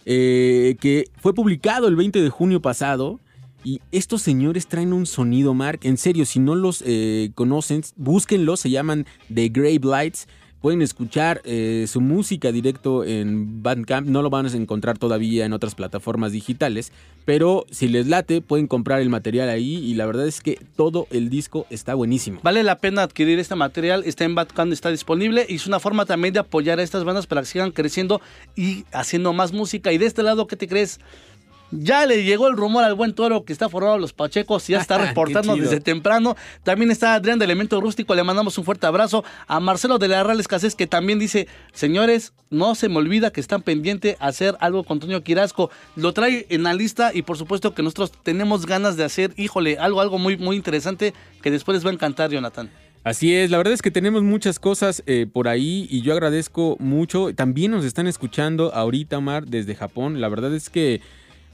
eh, que fue publicado el 20 de junio pasado. Y estos señores traen un sonido, Mark. En serio, si no los eh, conocen, búsquenlos. Se llaman The Grave Lights. Pueden escuchar eh, su música directo en Bandcamp. No lo van a encontrar todavía en otras plataformas digitales. Pero si les late, pueden comprar el material ahí. Y la verdad es que todo el disco está buenísimo. Vale la pena adquirir este material, está en Bandcamp, está disponible y es una forma también de apoyar a estas bandas para que sigan creciendo y haciendo más música. Y de este lado, ¿qué te crees? Ya le llegó el rumor al buen toro que está formado a los Pachecos y ya está reportando desde temprano. También está Adrián de Elemento Rústico, le mandamos un fuerte abrazo. A Marcelo de la Real Escasez que también dice, señores, no se me olvida que están pendientes a hacer algo con Toño Quirasco. Lo trae en la lista y por supuesto que nosotros tenemos ganas de hacer, híjole, algo, algo muy, muy interesante que después les va a encantar, Jonathan. Así es, la verdad es que tenemos muchas cosas eh, por ahí y yo agradezco mucho. También nos están escuchando ahorita, Omar, desde Japón. La verdad es que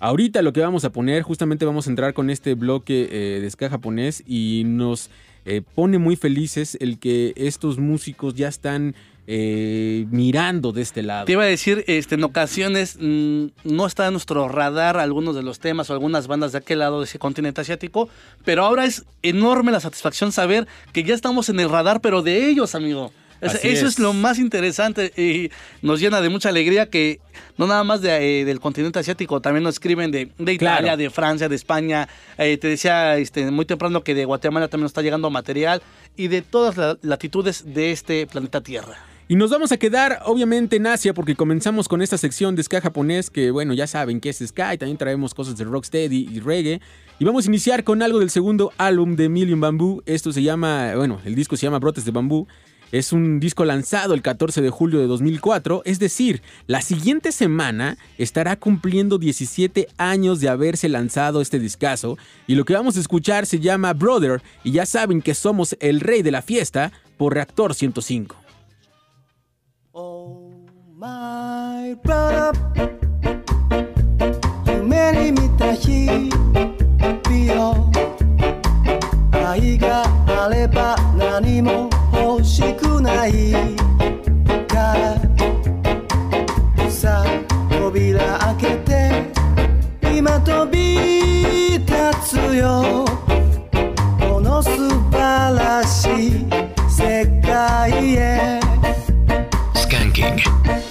ahorita lo que vamos a poner, justamente vamos a entrar con este bloque eh, de ska japonés y nos eh, pone muy felices el que estos músicos ya están eh, mirando de este lado. Te iba a decir, este, en ocasiones mm, no está en nuestro radar algunos de los temas o algunas bandas de aquel lado de ese continente asiático, pero ahora es enorme la satisfacción saber que ya estamos en el radar, pero de ellos, amigo. Así eso es. es. lo más interesante y nos llena de mucha alegría que no nada más de, eh, del continente asiático, también nos escriben de, de Italia, Claro. de Francia, de España. Eh, te decía este, muy temprano que de Guatemala también nos está llegando material y de todas las latitudes de este planeta Tierra. Y nos vamos a quedar, obviamente, en Asia, porque comenzamos con esta sección de ska japonés, que bueno, ya saben que es ska, y también traemos cosas de rocksteady y reggae. Y vamos a iniciar con algo del segundo álbum de Million Bamboo. Esto se llama, bueno, el disco se llama Brotes de Bambú. Es un disco lanzado el 14 de julio de 2004, es decir, la siguiente semana estará cumpliendo 17 años de haberse lanzado este discazo y lo que vamos a escuchar se llama Brother y ya saben que somos el rey de la fiesta por Reactor 105. Oh my brother. 欲しくないからさあ扉開けて今飛び立つよ。この素晴らしい世界へ。Skanking.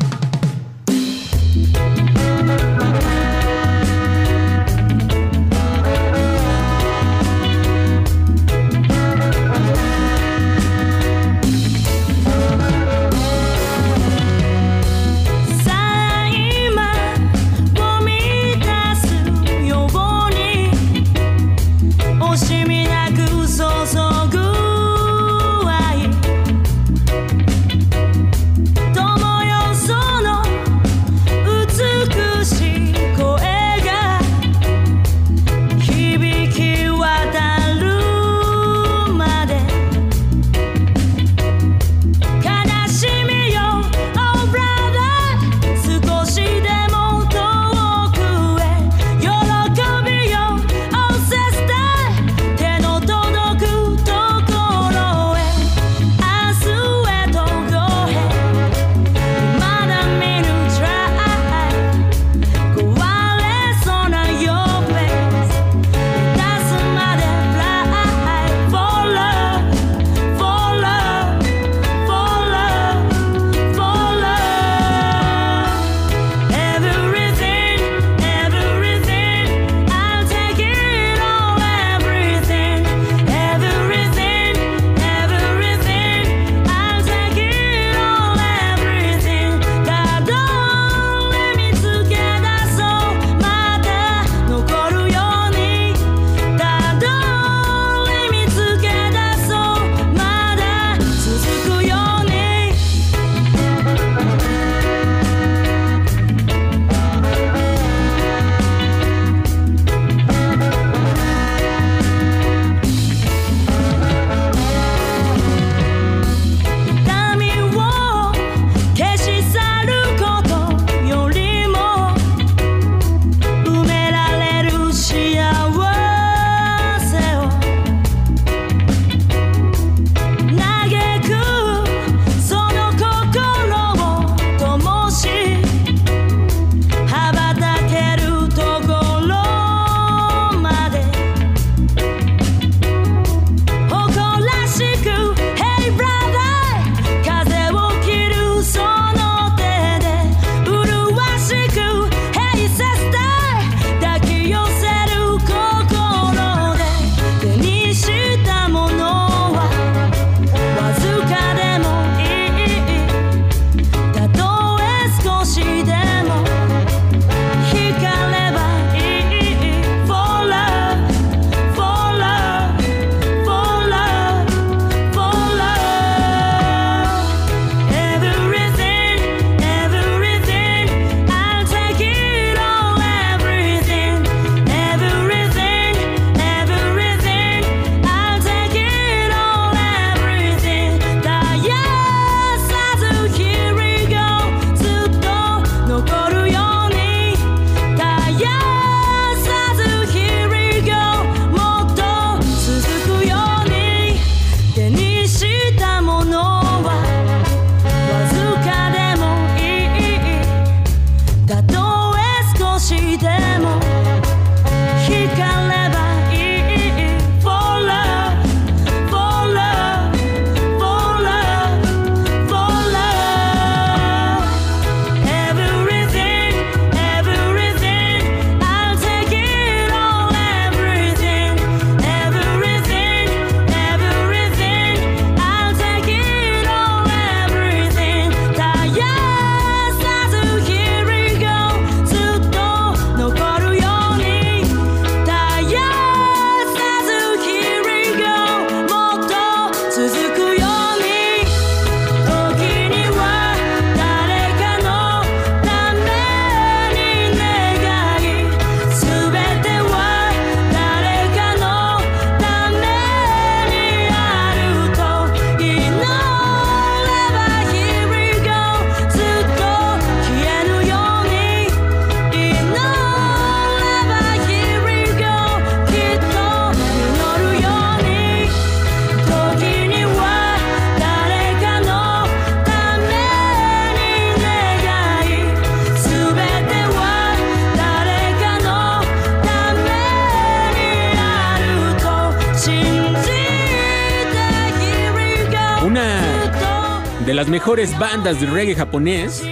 mejores bandas de reggae japonés.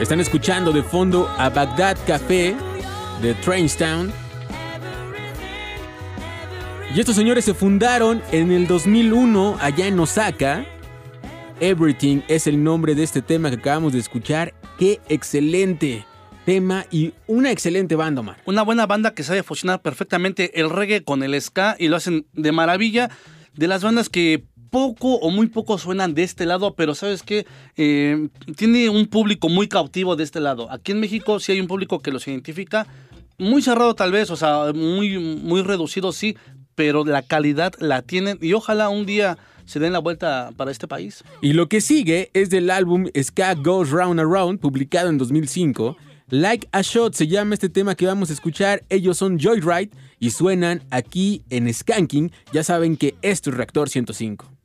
Están escuchando de fondo a Baghdad Café de Trainstown. Y estos señores se fundaron en el 2001 allá en Osaka. Everything es el nombre de este tema que acabamos de escuchar. Qué excelente tema y una excelente banda, Omar. Una buena banda que sabe fusionar perfectamente el reggae con el ska y lo hacen de maravilla. De las bandas que poco o muy poco suenan de este lado, pero sabes que tiene un público muy cautivo de este lado. Aquí en México sí hay un público que los identifica, muy cerrado tal vez, o sea, muy, muy reducido sí, pero la calidad la tienen y ojalá un día se den la vuelta para este país. Y lo que sigue es del álbum Ska Goes Round Around, publicado en 2005. Like a Shot se llama este tema que vamos a escuchar. Ellos son Joyride y suenan aquí en Skanking. Ya saben que esto es Reactor 105.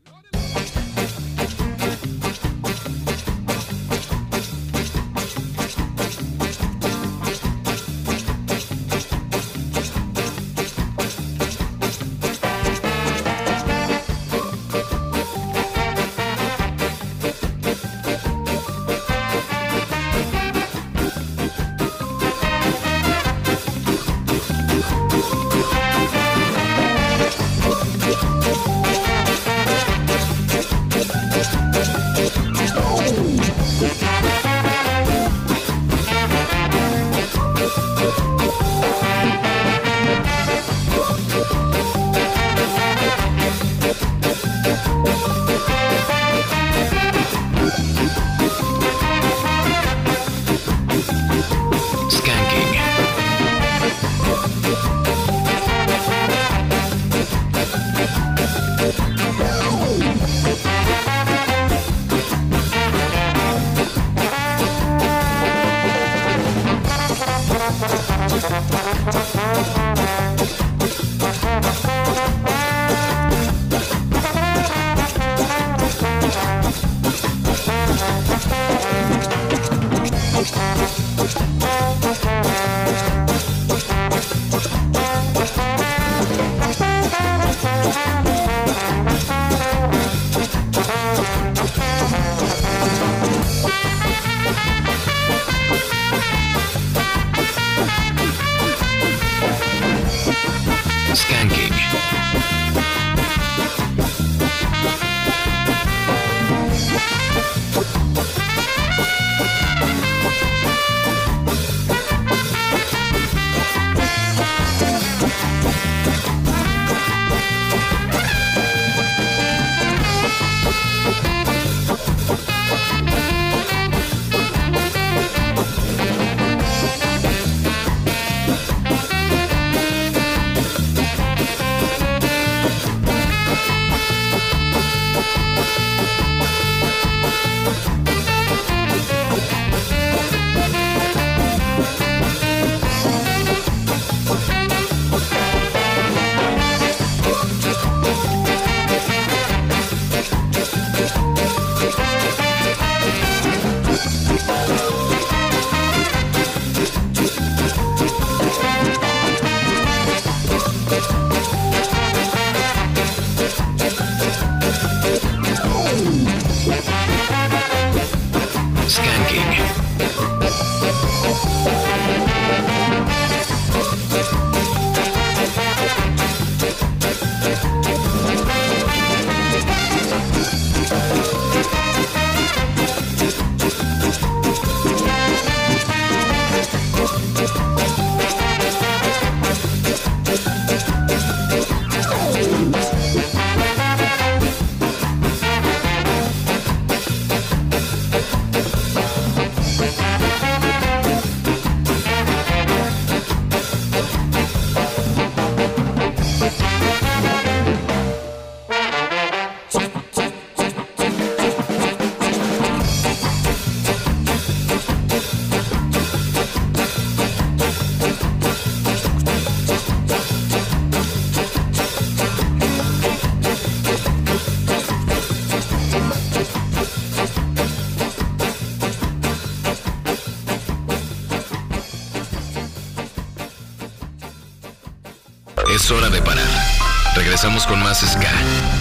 regresamos con más Ska.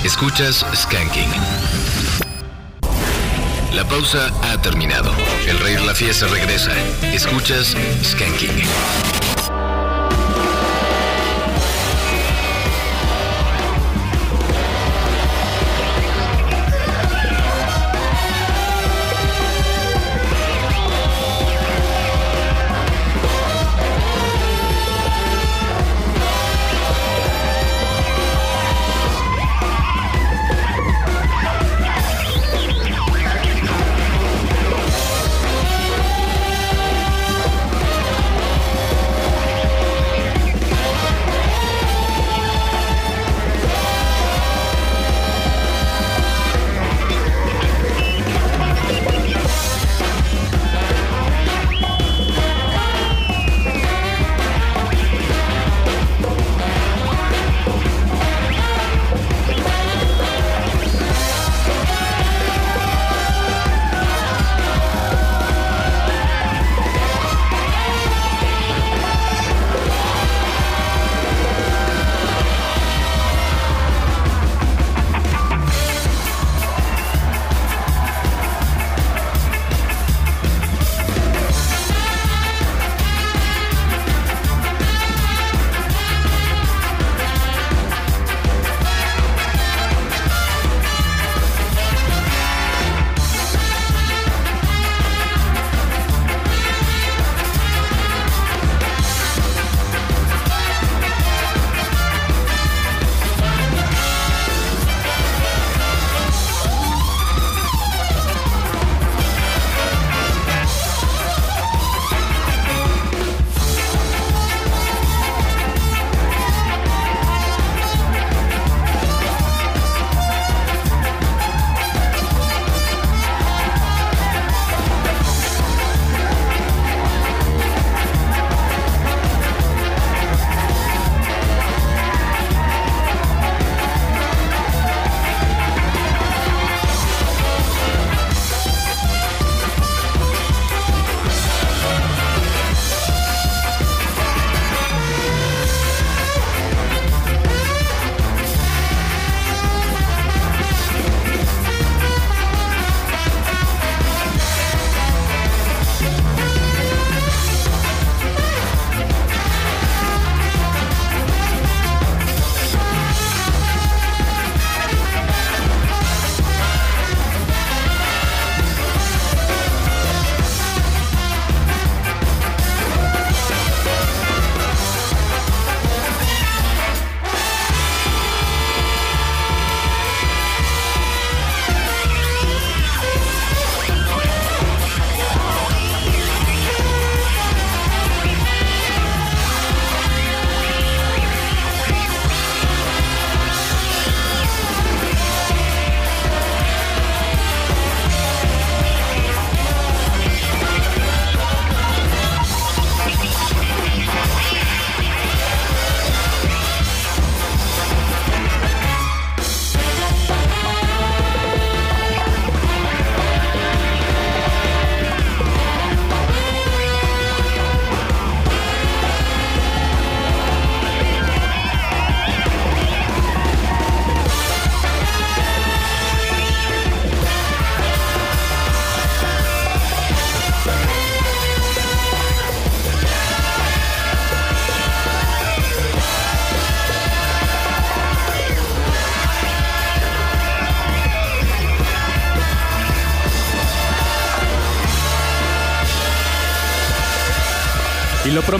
Escuchas Skanking. La pausa ha terminado. El rey Lafiesa regresa. Escuchas Skanking.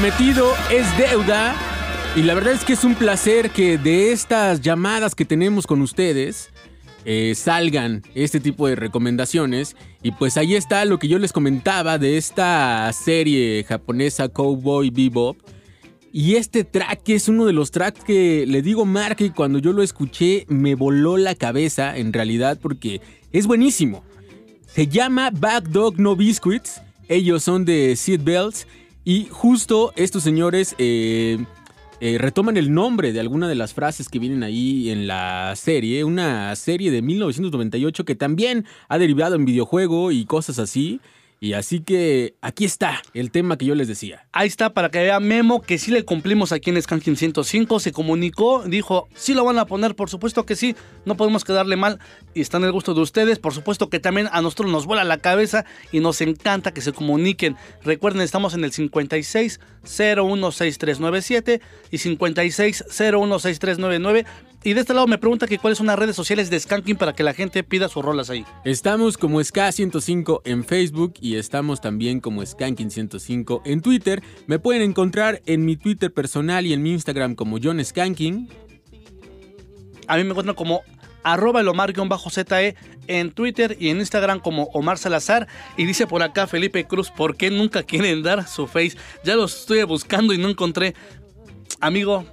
Prometido es deuda. Y la verdad es que es un placer que de estas llamadas que tenemos con ustedes eh, salgan este tipo de recomendaciones. Y pues ahí está lo que yo les comentaba de esta serie japonesa Cowboy Bebop. Y este track es uno de los tracks que le digo Mark y cuando yo lo escuché me voló la cabeza en realidad porque es buenísimo. Se llama Back Dog No Biscuits. Ellos son de Seat Belts. Y justo estos señores eh, eh, retoman el nombre de alguna de las frases que vienen ahí en la serie. Una serie de 1998 que también ha derivado en videojuego y cosas así. Y así que aquí está el tema que yo les decía. Ahí está para que vea Memo que sí le cumplimos aquí en Skanking 105. Se comunicó, dijo, sí lo van a poner, por supuesto que sí. No podemos quedarle mal y está en el gusto de ustedes. Por supuesto que también a nosotros nos vuela la cabeza y nos encanta que se comuniquen. Recuerden, estamos en el 56 016397 y 56 016399. Y de este lado me pregunta que cuáles son las redes sociales de Skanking para que la gente pida sus rolas ahí. Estamos como SK105 en Facebook y estamos también como Skanking105 en Twitter. Me pueden encontrar en mi Twitter personal y en mi Instagram como John Skanking. A mí me encuentran como arroba el Omar-ZE en Twitter y en Instagram como Omar Salazar. Y dice por acá Felipe Cruz, ¿por qué nunca quieren dar su face? Ya los estoy buscando y no encontré. Amigo,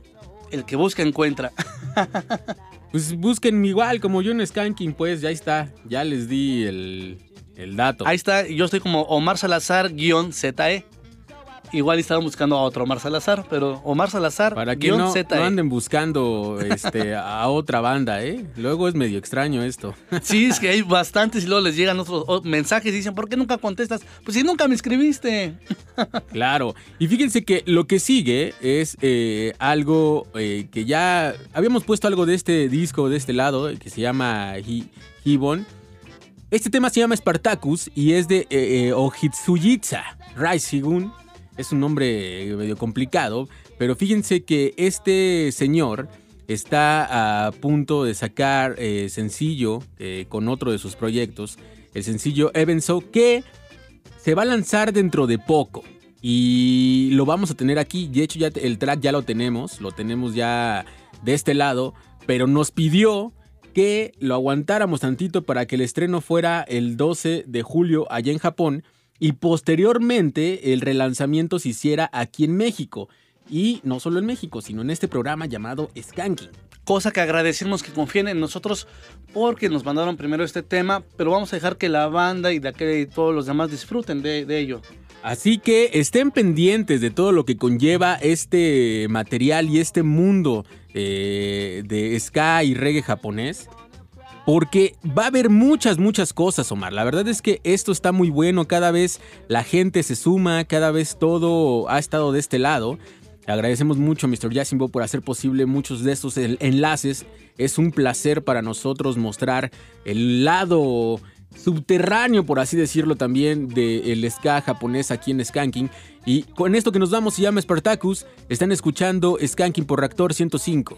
el que busca encuentra. Pues busquen igual como John Skanking, pues ya está. Ya les di el, el dato. Ahí está, yo estoy como Omar Salazar-ZE. Igual estaban buscando a otro Omar Salazar, pero Omar Salazar Para que guion no, anden buscando este, a otra banda, ¿eh? Luego es medio extraño esto. Sí, es que hay bastantes y luego les llegan otros mensajes y dicen, ¿por qué nunca contestas? Pues si nunca me escribiste. Claro. Y fíjense que lo que sigue es eh, algo eh, que ya habíamos puesto algo de este disco, de este lado, que se llama Hi- Hibon. Este tema se llama Spartacus y es de eh, eh, Ohitsuyitsa Raisigun. Es un nombre medio complicado, pero fíjense que este señor está a punto de sacar eh, sencillo eh, con otro de sus proyectos, el sencillo Ebenso, que se va a lanzar dentro de poco. Y lo vamos a tener aquí. De hecho, ya el track ya lo tenemos. Lo tenemos ya de este lado. Pero nos pidió que lo aguantáramos tantito para que el estreno fuera el 12 de julio allá en Japón. Y posteriormente el relanzamiento se hiciera aquí en México. Y no solo en México, sino en este programa llamado Skanking. Cosa que agradecemos que confíen en nosotros porque nos mandaron primero este tema, pero vamos a dejar que la banda y de aquel y todos los demás disfruten de, de ello. Así que estén pendientes de todo lo que conlleva este material y este mundo eh, de ska y reggae japonés. Porque va a haber muchas, muchas cosas, Omar. La verdad es que esto está muy bueno. Cada vez la gente se suma, cada vez todo ha estado de este lado. Agradecemos mucho a Mr. Yasimbo por hacer posible muchos de estos en- enlaces. Es un placer para nosotros mostrar el lado subterráneo, por así decirlo también, del ska japonés aquí en Skanking. Y con esto que nos damos se llama Spartacus. Están escuchando Skanking por Reactor 105.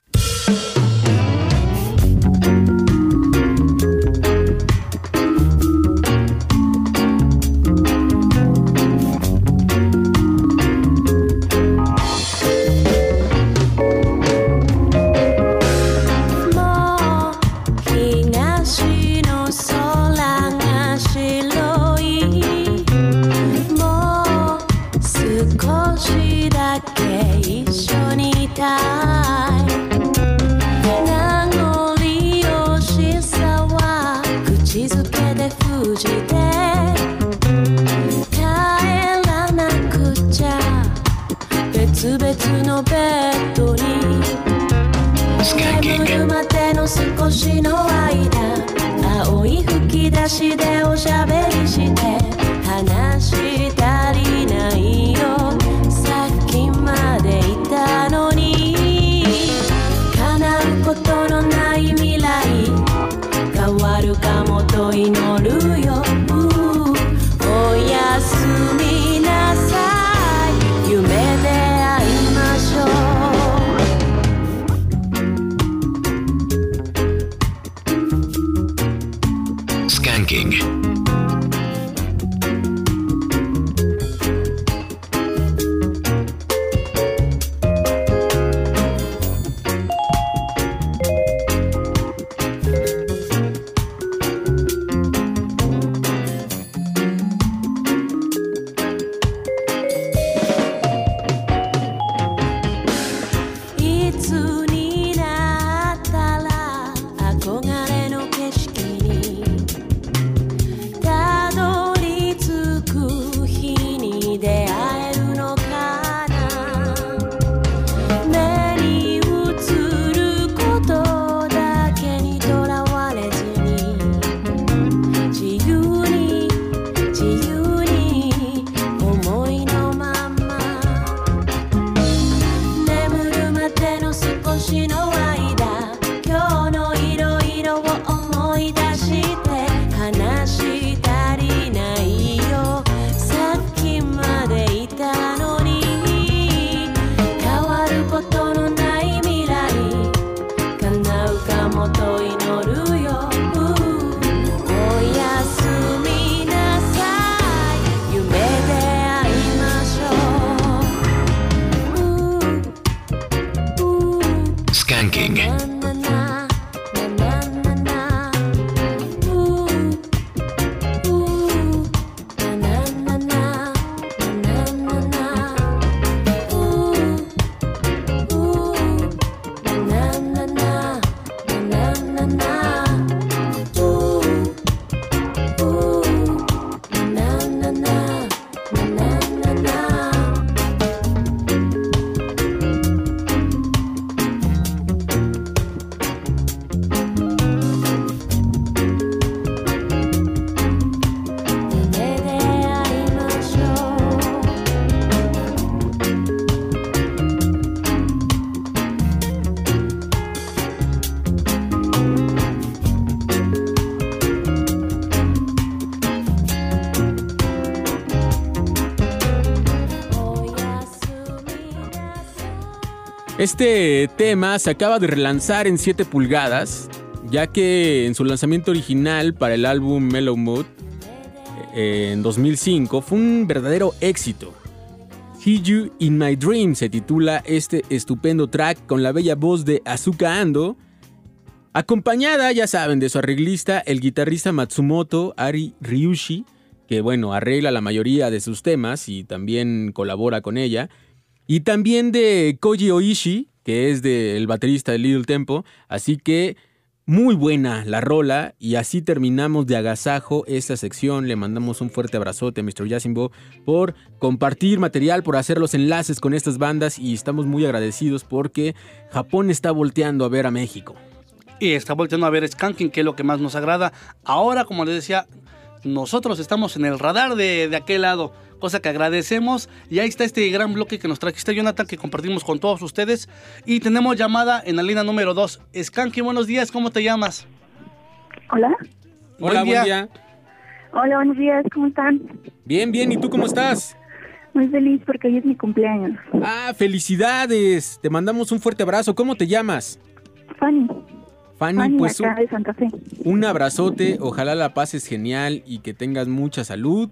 Este tema se acaba de relanzar en 7 pulgadas, ya que en su lanzamiento original para el álbum Mellow Mood eh, en 2005 fue un verdadero éxito. See You in My Dream se titula este estupendo track con la bella voz de Azuka Ando, acompañada, ya saben, de su arreglista, el guitarrista Matsumoto Ari Ryushi, que bueno, arregla la mayoría de sus temas y también colabora con ella. Y también de Koji Oishi, que es del baterista de Little Tempo. Así que muy buena la rola. Y así terminamos de agasajo esta sección. Le mandamos un fuerte abrazote a Mr. Yasimbo por compartir material, por hacer los enlaces con estas bandas. Y estamos muy agradecidos porque Japón está volteando a ver a México. Y está volteando a ver Skanking, que es lo que más nos agrada. Ahora, como les decía, nosotros estamos en el radar de, de aquel lado, cosa que agradecemos. Y ahí está este gran bloque que nos trajiste, Jonathan, que compartimos con todos ustedes. Y tenemos llamada en la línea número 2. Skanking, buenos días, ¿cómo te llamas? Hola. Hola, buen día. Hola, buenos días, ¿cómo están? Bien, bien. ¿Y tú cómo estás? Muy feliz porque hoy es mi cumpleaños. Ah, felicidades. Te mandamos un fuerte abrazo. ¿Cómo te llamas? Fanny. Fanny, Fanny, pues acá un, de Santa Fe. un abrazote. Ojalá la pases genial y que tengas mucha salud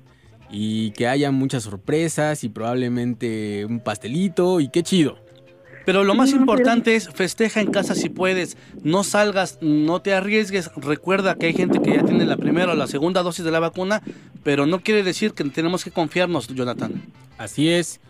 y que haya muchas sorpresas y probablemente un pastelito y qué chido. Pero lo más importante es festeja en casa si puedes. No salgas, no te arriesgues. Recuerda que hay gente que ya tiene la primera o la segunda dosis de la vacuna, pero no quiere decir que tenemos que confiarnos, Jonathan. Así es.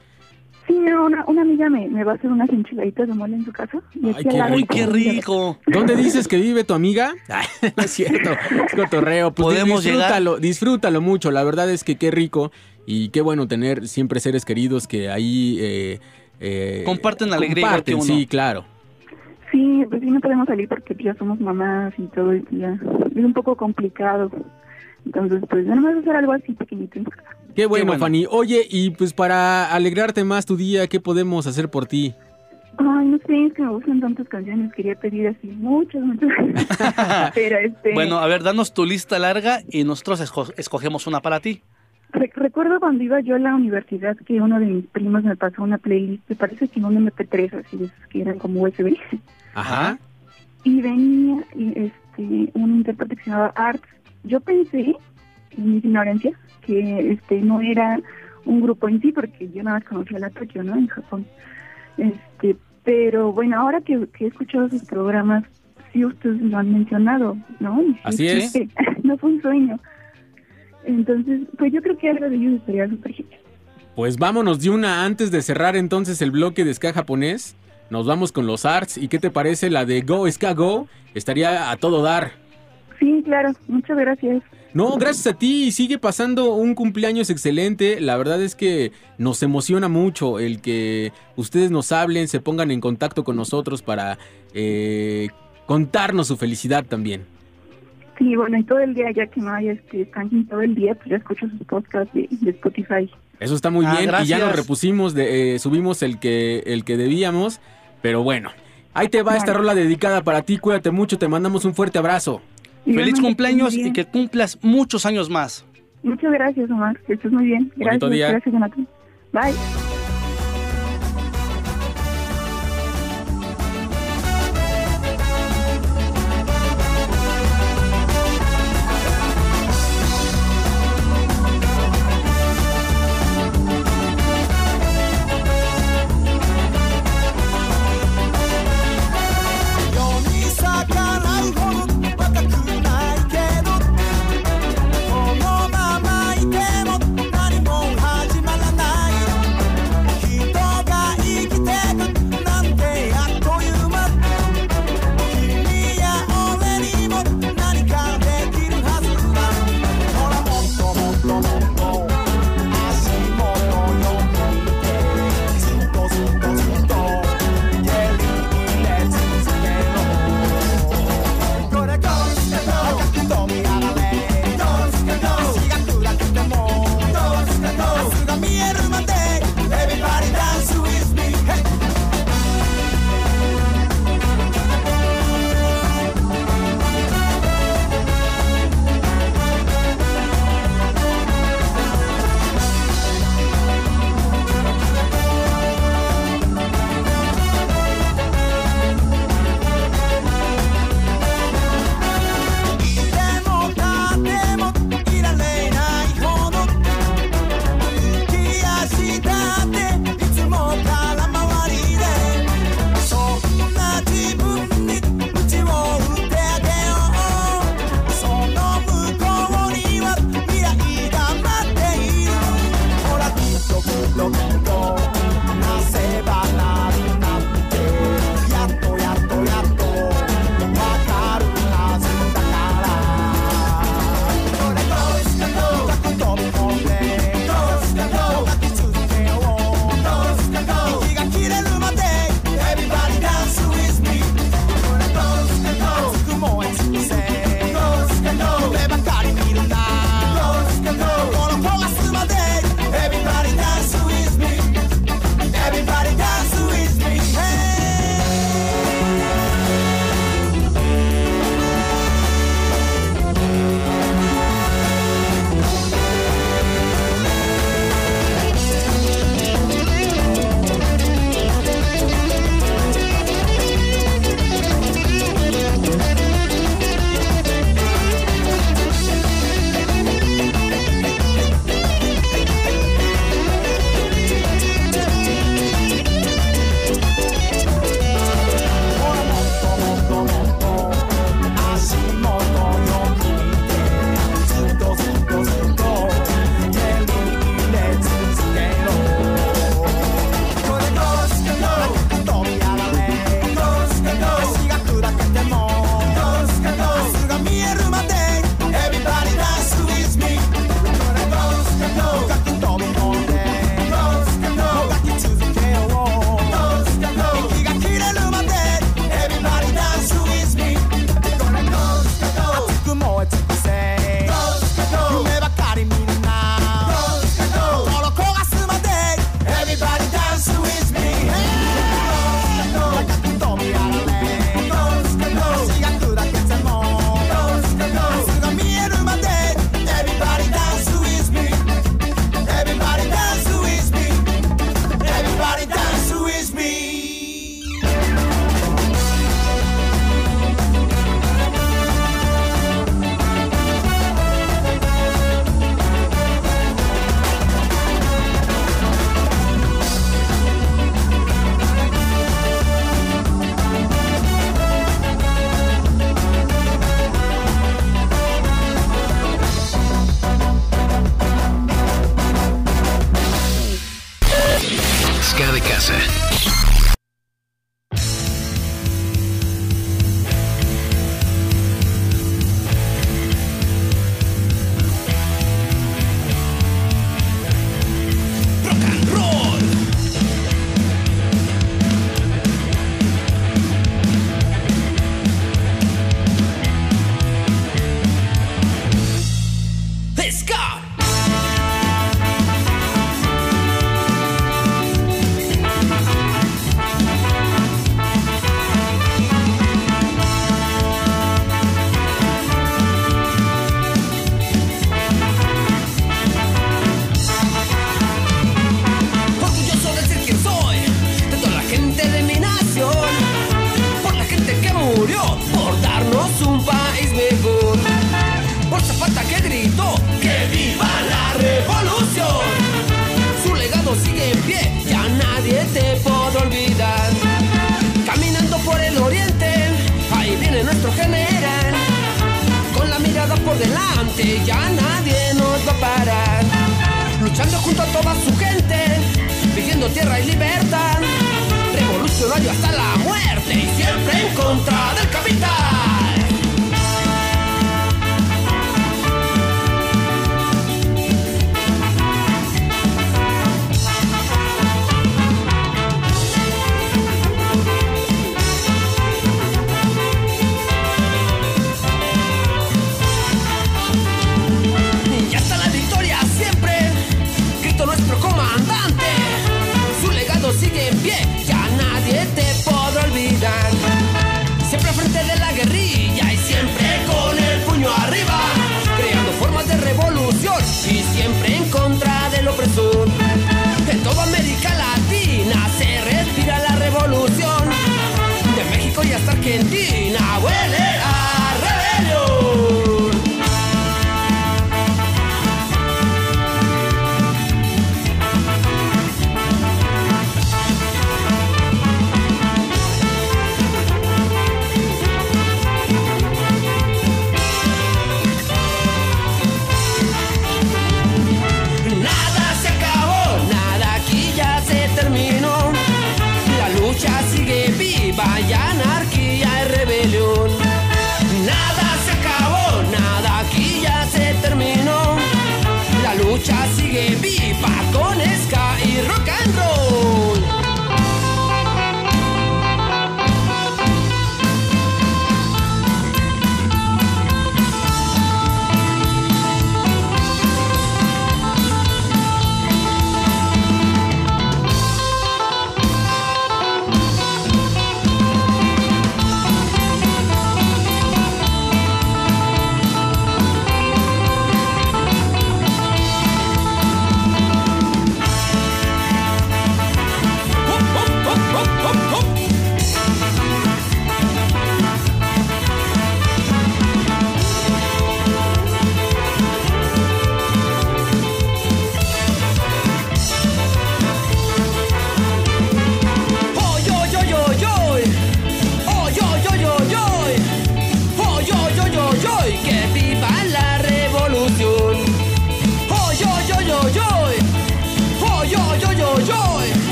Sí, no, una, una amiga me, me va a hacer unas enchiladitas de mole en su casa. Y hay qué rico. ¿Dónde dices que vive tu amiga? Ay, no es cierto, es cotorreo. Pues Podemos disfrútalo, disfrútalo mucho. La verdad es que qué rico y qué bueno tener siempre seres queridos que ahí eh, eh, Comparten alegría que comparten, uno. sí, claro. Sí, pues sí no podemos salir porque ya somos mamás y todo y ya es un poco complicado. Entonces, pues nada más hacer algo así pequeñito. Qué bueno, bueno. Fanny. Oye, y pues para alegrarte más tu día, ¿qué podemos hacer por ti? Ay, no sé, es que me gustan tantas canciones, quería pedir así muchas, muchas. Pero este, Bueno, a ver, danos tu lista larga y nosotros esco- escogemos una para ti. re- recuerdo cuando iba yo a la universidad que uno de mis primos me pasó una playlist, me parece que un MP3 así de esos que eran como USB. Ajá. y venía y, este un intérprete que se llamaba Arts. Yo pensé, en mi ignorancia, que este no era un grupo en sí, porque yo nada más conocía la Tokio, ¿no? En Japón. Este, pero bueno, ahora que, que he escuchado sus programas, sí ustedes lo han mencionado, ¿no? Y sí Así es. no fue un sueño. Entonces, pues yo creo que algo de ellos estaría súper. Pues vámonos de una antes de cerrar entonces el bloque de ska japonés. Nos vamos con los arts. ¿Y qué te parece la de Go Ska Go? Estaría a todo dar. Sí, claro, muchas gracias. No, gracias a ti. y Sigue pasando un cumpleaños excelente. La verdad es que nos emociona mucho el que ustedes nos hablen, se pongan en contacto con nosotros para eh, contarnos su felicidad también. Sí, bueno, y todo el día, ya que no hay este spanking todo el día, pues ya escucho sus podcasts de, de Spotify. Eso está muy Ah, bien y ya nos repusimos, de, eh, subimos el que, el que debíamos, pero bueno. Ahí te va esta rola dedicada para ti, cuídate mucho, te mandamos un fuerte abrazo. Feliz cumpleaños y que cumplas muchos años más. Muchas gracias, Omar. Que estés muy bien. Gracias, Bonito día. gracias, Jonathan. Bye.「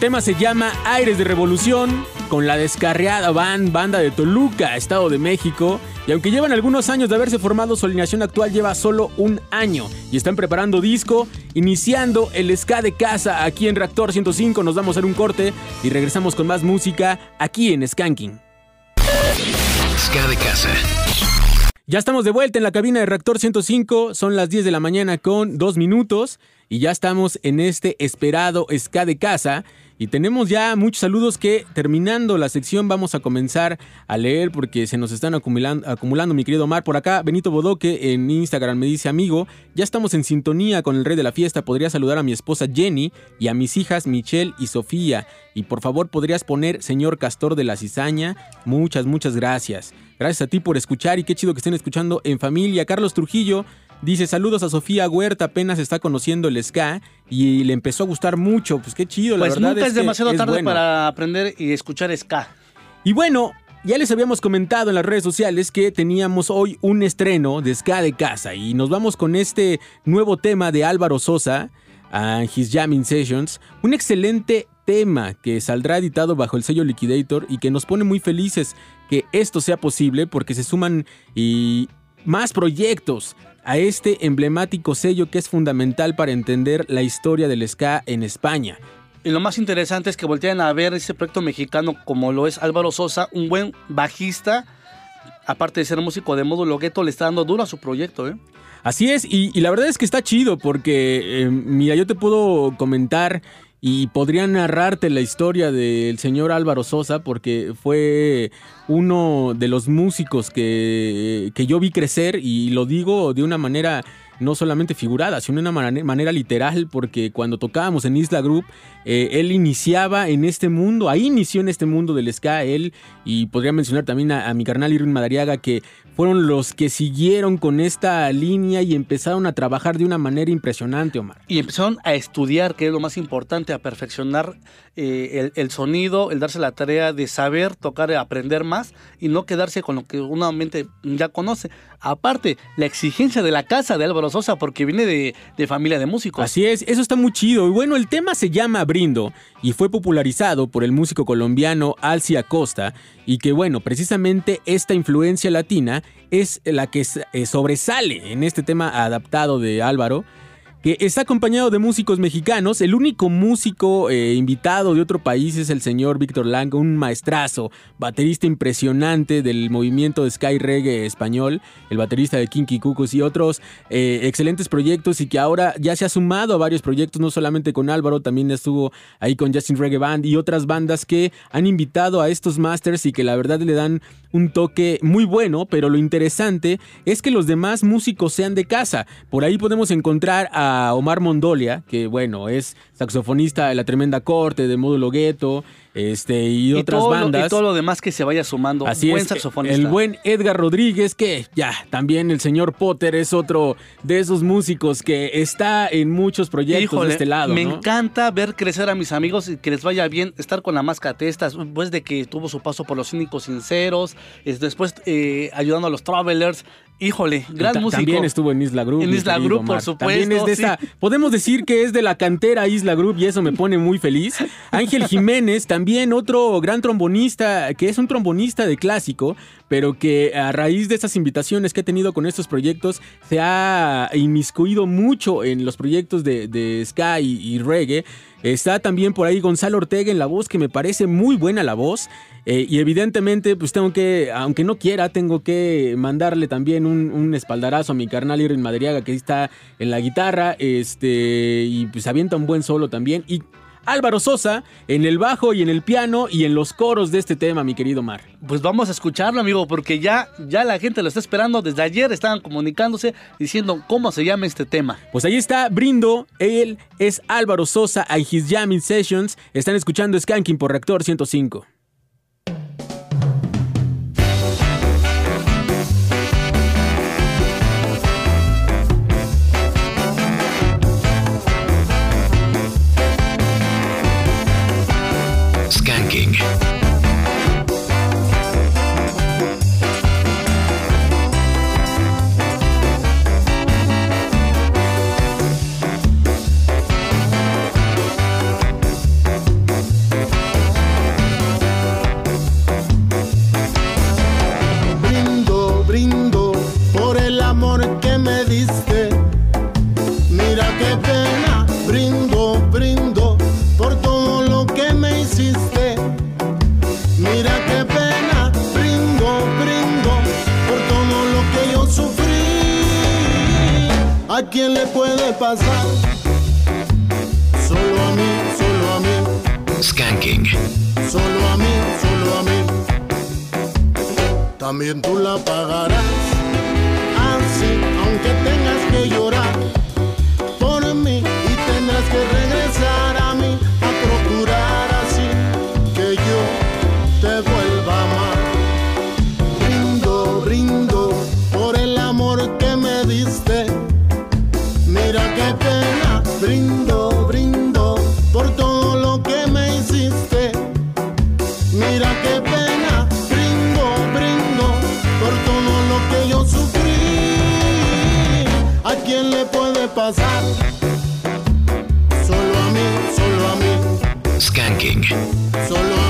tema se llama Aires de Revolución, con la descarriada van, banda de Toluca, Estado de México. Y aunque llevan algunos años de haberse formado, su alineación actual lleva solo un año. Y están preparando disco, iniciando el ska de casa aquí en Reactor 105. Nos vamos a hacer un corte y regresamos con más música aquí en Skanking. Ska de casa. Ya estamos de vuelta en la cabina de Reactor 105, son las 10 de la mañana con 2 minutos y ya estamos en este esperado ska de casa y tenemos ya muchos saludos que terminando la sección vamos a comenzar a leer porque se nos están acumulando, acumulando mi querido Omar. Por acá Benito Bodoque en Instagram me dice amigo, ya estamos en sintonía con el rey de la fiesta, podría saludar a mi esposa Jenny y a mis hijas Michelle y Sofía y por favor podrías poner señor Castor de la Cizaña, muchas, muchas gracias. Gracias a ti por escuchar y qué chido que estén escuchando en familia. Carlos Trujillo dice saludos a Sofía Huerta, apenas está conociendo el ska y le empezó a gustar mucho. Pues qué chido, la Pues verdad. nunca es, demasiado tarde bueno. para aprender y escuchar ska. Y bueno, ya les habíamos comentado en las redes sociales que teníamos hoy un estreno de Ska de Casa y nos vamos con este nuevo tema de Álvaro Sosa, a His Jamming Sessions, un excelente tema que saldrá editado bajo el sello Liquidator y que nos pone muy felices que esto sea posible porque se suman y más proyectos a este emblemático sello que es fundamental para entender la historia del ska en España. Y lo más interesante es que voltean a ver ese proyecto mexicano como lo es Álvaro Sosa, un buen bajista, aparte de ser músico de módulo gueto, le está dando duro a su proyecto, ¿eh? Así es, y, y la verdad es que está chido porque, eh, mira, yo te puedo comentar y podría narrarte la historia del señor Álvaro Sosa porque fue uno de los músicos que, que yo vi crecer y lo digo de una manera no solamente figurada, sino de una mane- manera literal, porque cuando tocábamos en Isla Group, eh, él iniciaba en este mundo, ahí inició en este mundo del ska, él, y podría mencionar también a, a mi carnal Irwin Madariaga, que fueron los que siguieron con esta línea y empezaron a trabajar de una manera impresionante, Omar. Y empezaron a estudiar, que es lo más importante, a perfeccionar eh, el, sonido, el darse la tarea de saber tocar, aprender más y no quedarse con lo que una mente ya conoce. Aparte, la exigencia de la casa de Álvaro Sosa, porque viene de, de familia de músicos. Así es, eso está muy chido. Y bueno, el tema se llama Brindo y fue popularizado por el músico colombiano Alci Acosta. Y que bueno, precisamente esta influencia latina es la que eh, sobresale en este tema adaptado de Álvaro. Que está acompañado de músicos mexicanos. El único músico eh, invitado de otro país es el señor Víctor Lang, un maestrazo, baterista impresionante del movimiento de Sky Reggae español, el baterista de Kinky Cucos y otros eh, excelentes proyectos y que ahora ya se ha sumado a varios proyectos, no solamente con Álvaro, también estuvo ahí con Justin Reggae Band y otras bandas que han invitado a estos masters y que la verdad le dan un toque muy bueno, pero lo interesante es que los demás músicos sean de casa. Por ahí podemos encontrar a Omar Mondolia, que bueno, es saxofonista de la Tremenda Corte, de Módulo Gueto, este, y, otras todo lo- bandas. y todo lo demás que se vaya sumando. Así Buen es, saxofonista. el buen Edgar Rodríguez, que ya, también el señor Potter es otro de esos músicos que está en muchos proyectos Híjole, de este lado. me ¿no? encanta ver crecer a mis amigos y que les vaya bien estar con la máscara testas, después de que tuvo su paso por los cínicos sinceros, es después eh, ayudando a los travelers. Híjole, gran músico. También estuvo en Isla Group. En Isla Group, por Omar. También supuesto, es de esa, sí. podemos decir que es de la cantera Isla Group y eso me pone muy feliz. Ángel Jiménez, también otro gran trombonista, que es un trombonista de clásico, pero que a raíz de estas invitaciones que he tenido con estos proyectos, se ha inmiscuido mucho en los proyectos de, ska y, reggae. Está también por ahí Gonzalo Ortega en la voz, que me parece muy buena la voz. Eh, y evidentemente, pues tengo que, aunque no quiera, tengo que mandarle también un, espaldarazo a mi carnal Irving Madriaga, que está en la guitarra, este, y pues avienta un buen solo también. Y Álvaro Sosa en el bajo y en el piano y en los coros de este tema, mi querido Mar. Pues vamos a escucharlo, amigo, porque ya, ya la gente lo está esperando. Desde ayer estaban comunicándose diciendo cómo se llama este tema. Pues ahí está Brindo, él es Álvaro Sosa y His Jamming Sessions. Están escuchando Skanking por Reactor 105. Puede pasar? Solo a mí, solo a mí, Skanking. solo a mí, solo a mí. También tú la pagarás. Así, aunque tengas que llorar por mí y tendrás que regresar pasar? Solo a mí, solo a mí, Skanking. solo a mí,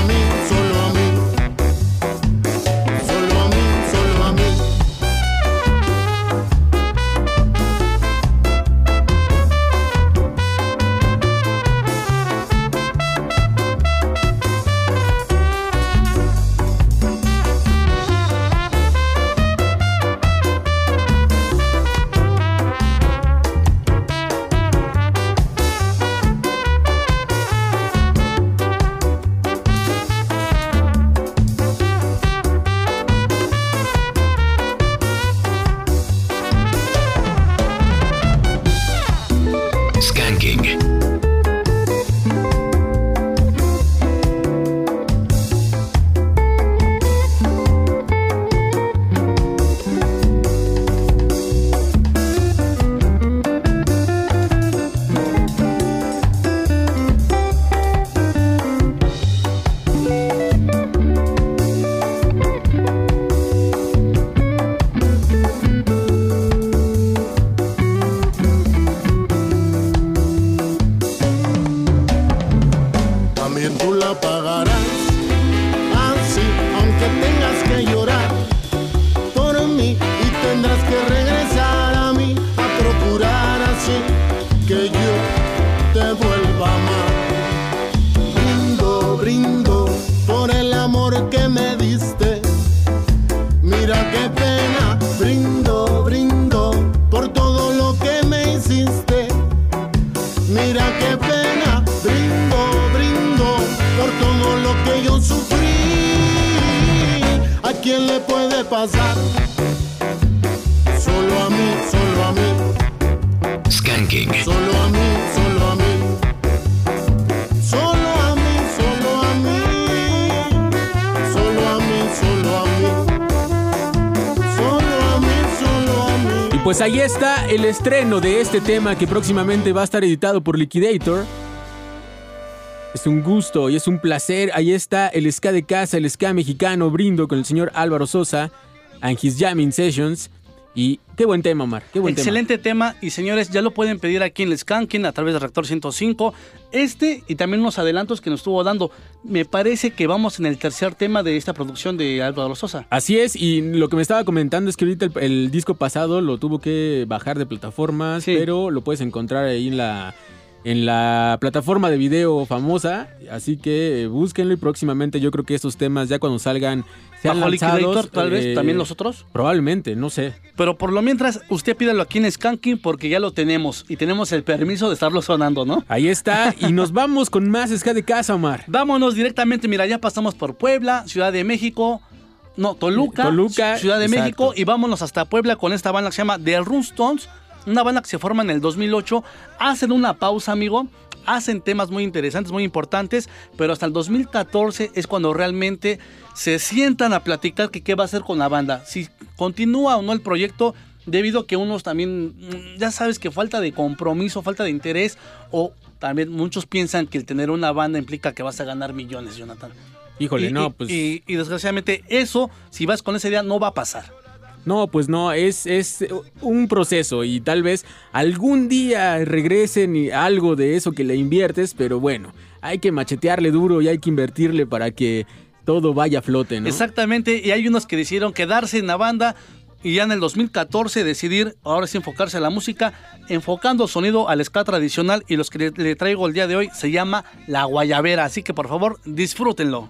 estreno de este tema que próximamente va a estar editado por Liquidator. Es un gusto y es un placer. Ahí está el ska de casa, el ska mexicano, brindo con el señor Álvaro Sosa and his jamming sessions. Y qué buen tema, Omar. Qué buen Excelente tema. y señores, ya lo pueden pedir aquí en el Skanking a través de Reactor 105. Este y también unos adelantos que nos estuvo dando. Me parece que vamos en el tercer tema de esta producción de Álvaro Sosa. Así es, y lo que me estaba comentando es que ahorita el, el disco pasado lo tuvo que bajar de plataformas, pero lo puedes encontrar ahí en la, en la plataforma de video famosa, así que eh, búsquenlo y próximamente yo creo que estos temas ya cuando salgan sean Bajo Liquidator, tal vez, eh, también los otros. Probablemente, no sé. Pero por lo mientras, usted pídalo aquí en Skanking porque ya lo tenemos y tenemos el permiso de estarlo sonando, ¿no? Ahí está, y nos vamos con más ska de casa, Omar. Vámonos directamente, mira, ya pasamos por Puebla, Ciudad de México, no, Toluca, Toluca, Ciudad de exacto. México y vámonos hasta Puebla con esta banda que se llama The Runstones, una banda que se forma en el 2008, hacen una pausa, amigo, hacen temas muy interesantes, muy importantes, pero hasta el 2014 es cuando realmente se sientan a platicar que qué va a hacer con la banda, si continúa o no el proyecto, debido a que unos también, mm, ya sabes que falta de compromiso, falta de interés, o también muchos piensan que el tener una banda implica que vas a ganar millones, Jonathan. Híjole, Y- no, y- pues... Y, y desgraciadamente eso, si vas con esa idea, no va a pasar. No, pues no, es, es un proceso y tal vez algún día regresen y algo de eso que le inviertes, pero bueno, hay que machetearle duro y hay que invertirle para que todo vaya a flote, ¿no? Exactamente, y hay unos que decidieron quedarse en la banda y ya en el 2014 decidir ahora sí enfocarse a la música, enfocando sonido al ska tradicional y los que le, le traigo el día de hoy se llama La Guayabera, así que por favor disfrútenlo.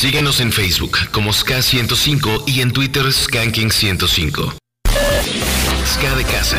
Síguenos en Facebook como Ska105 y en Twitter Skanking105. Ska de casa.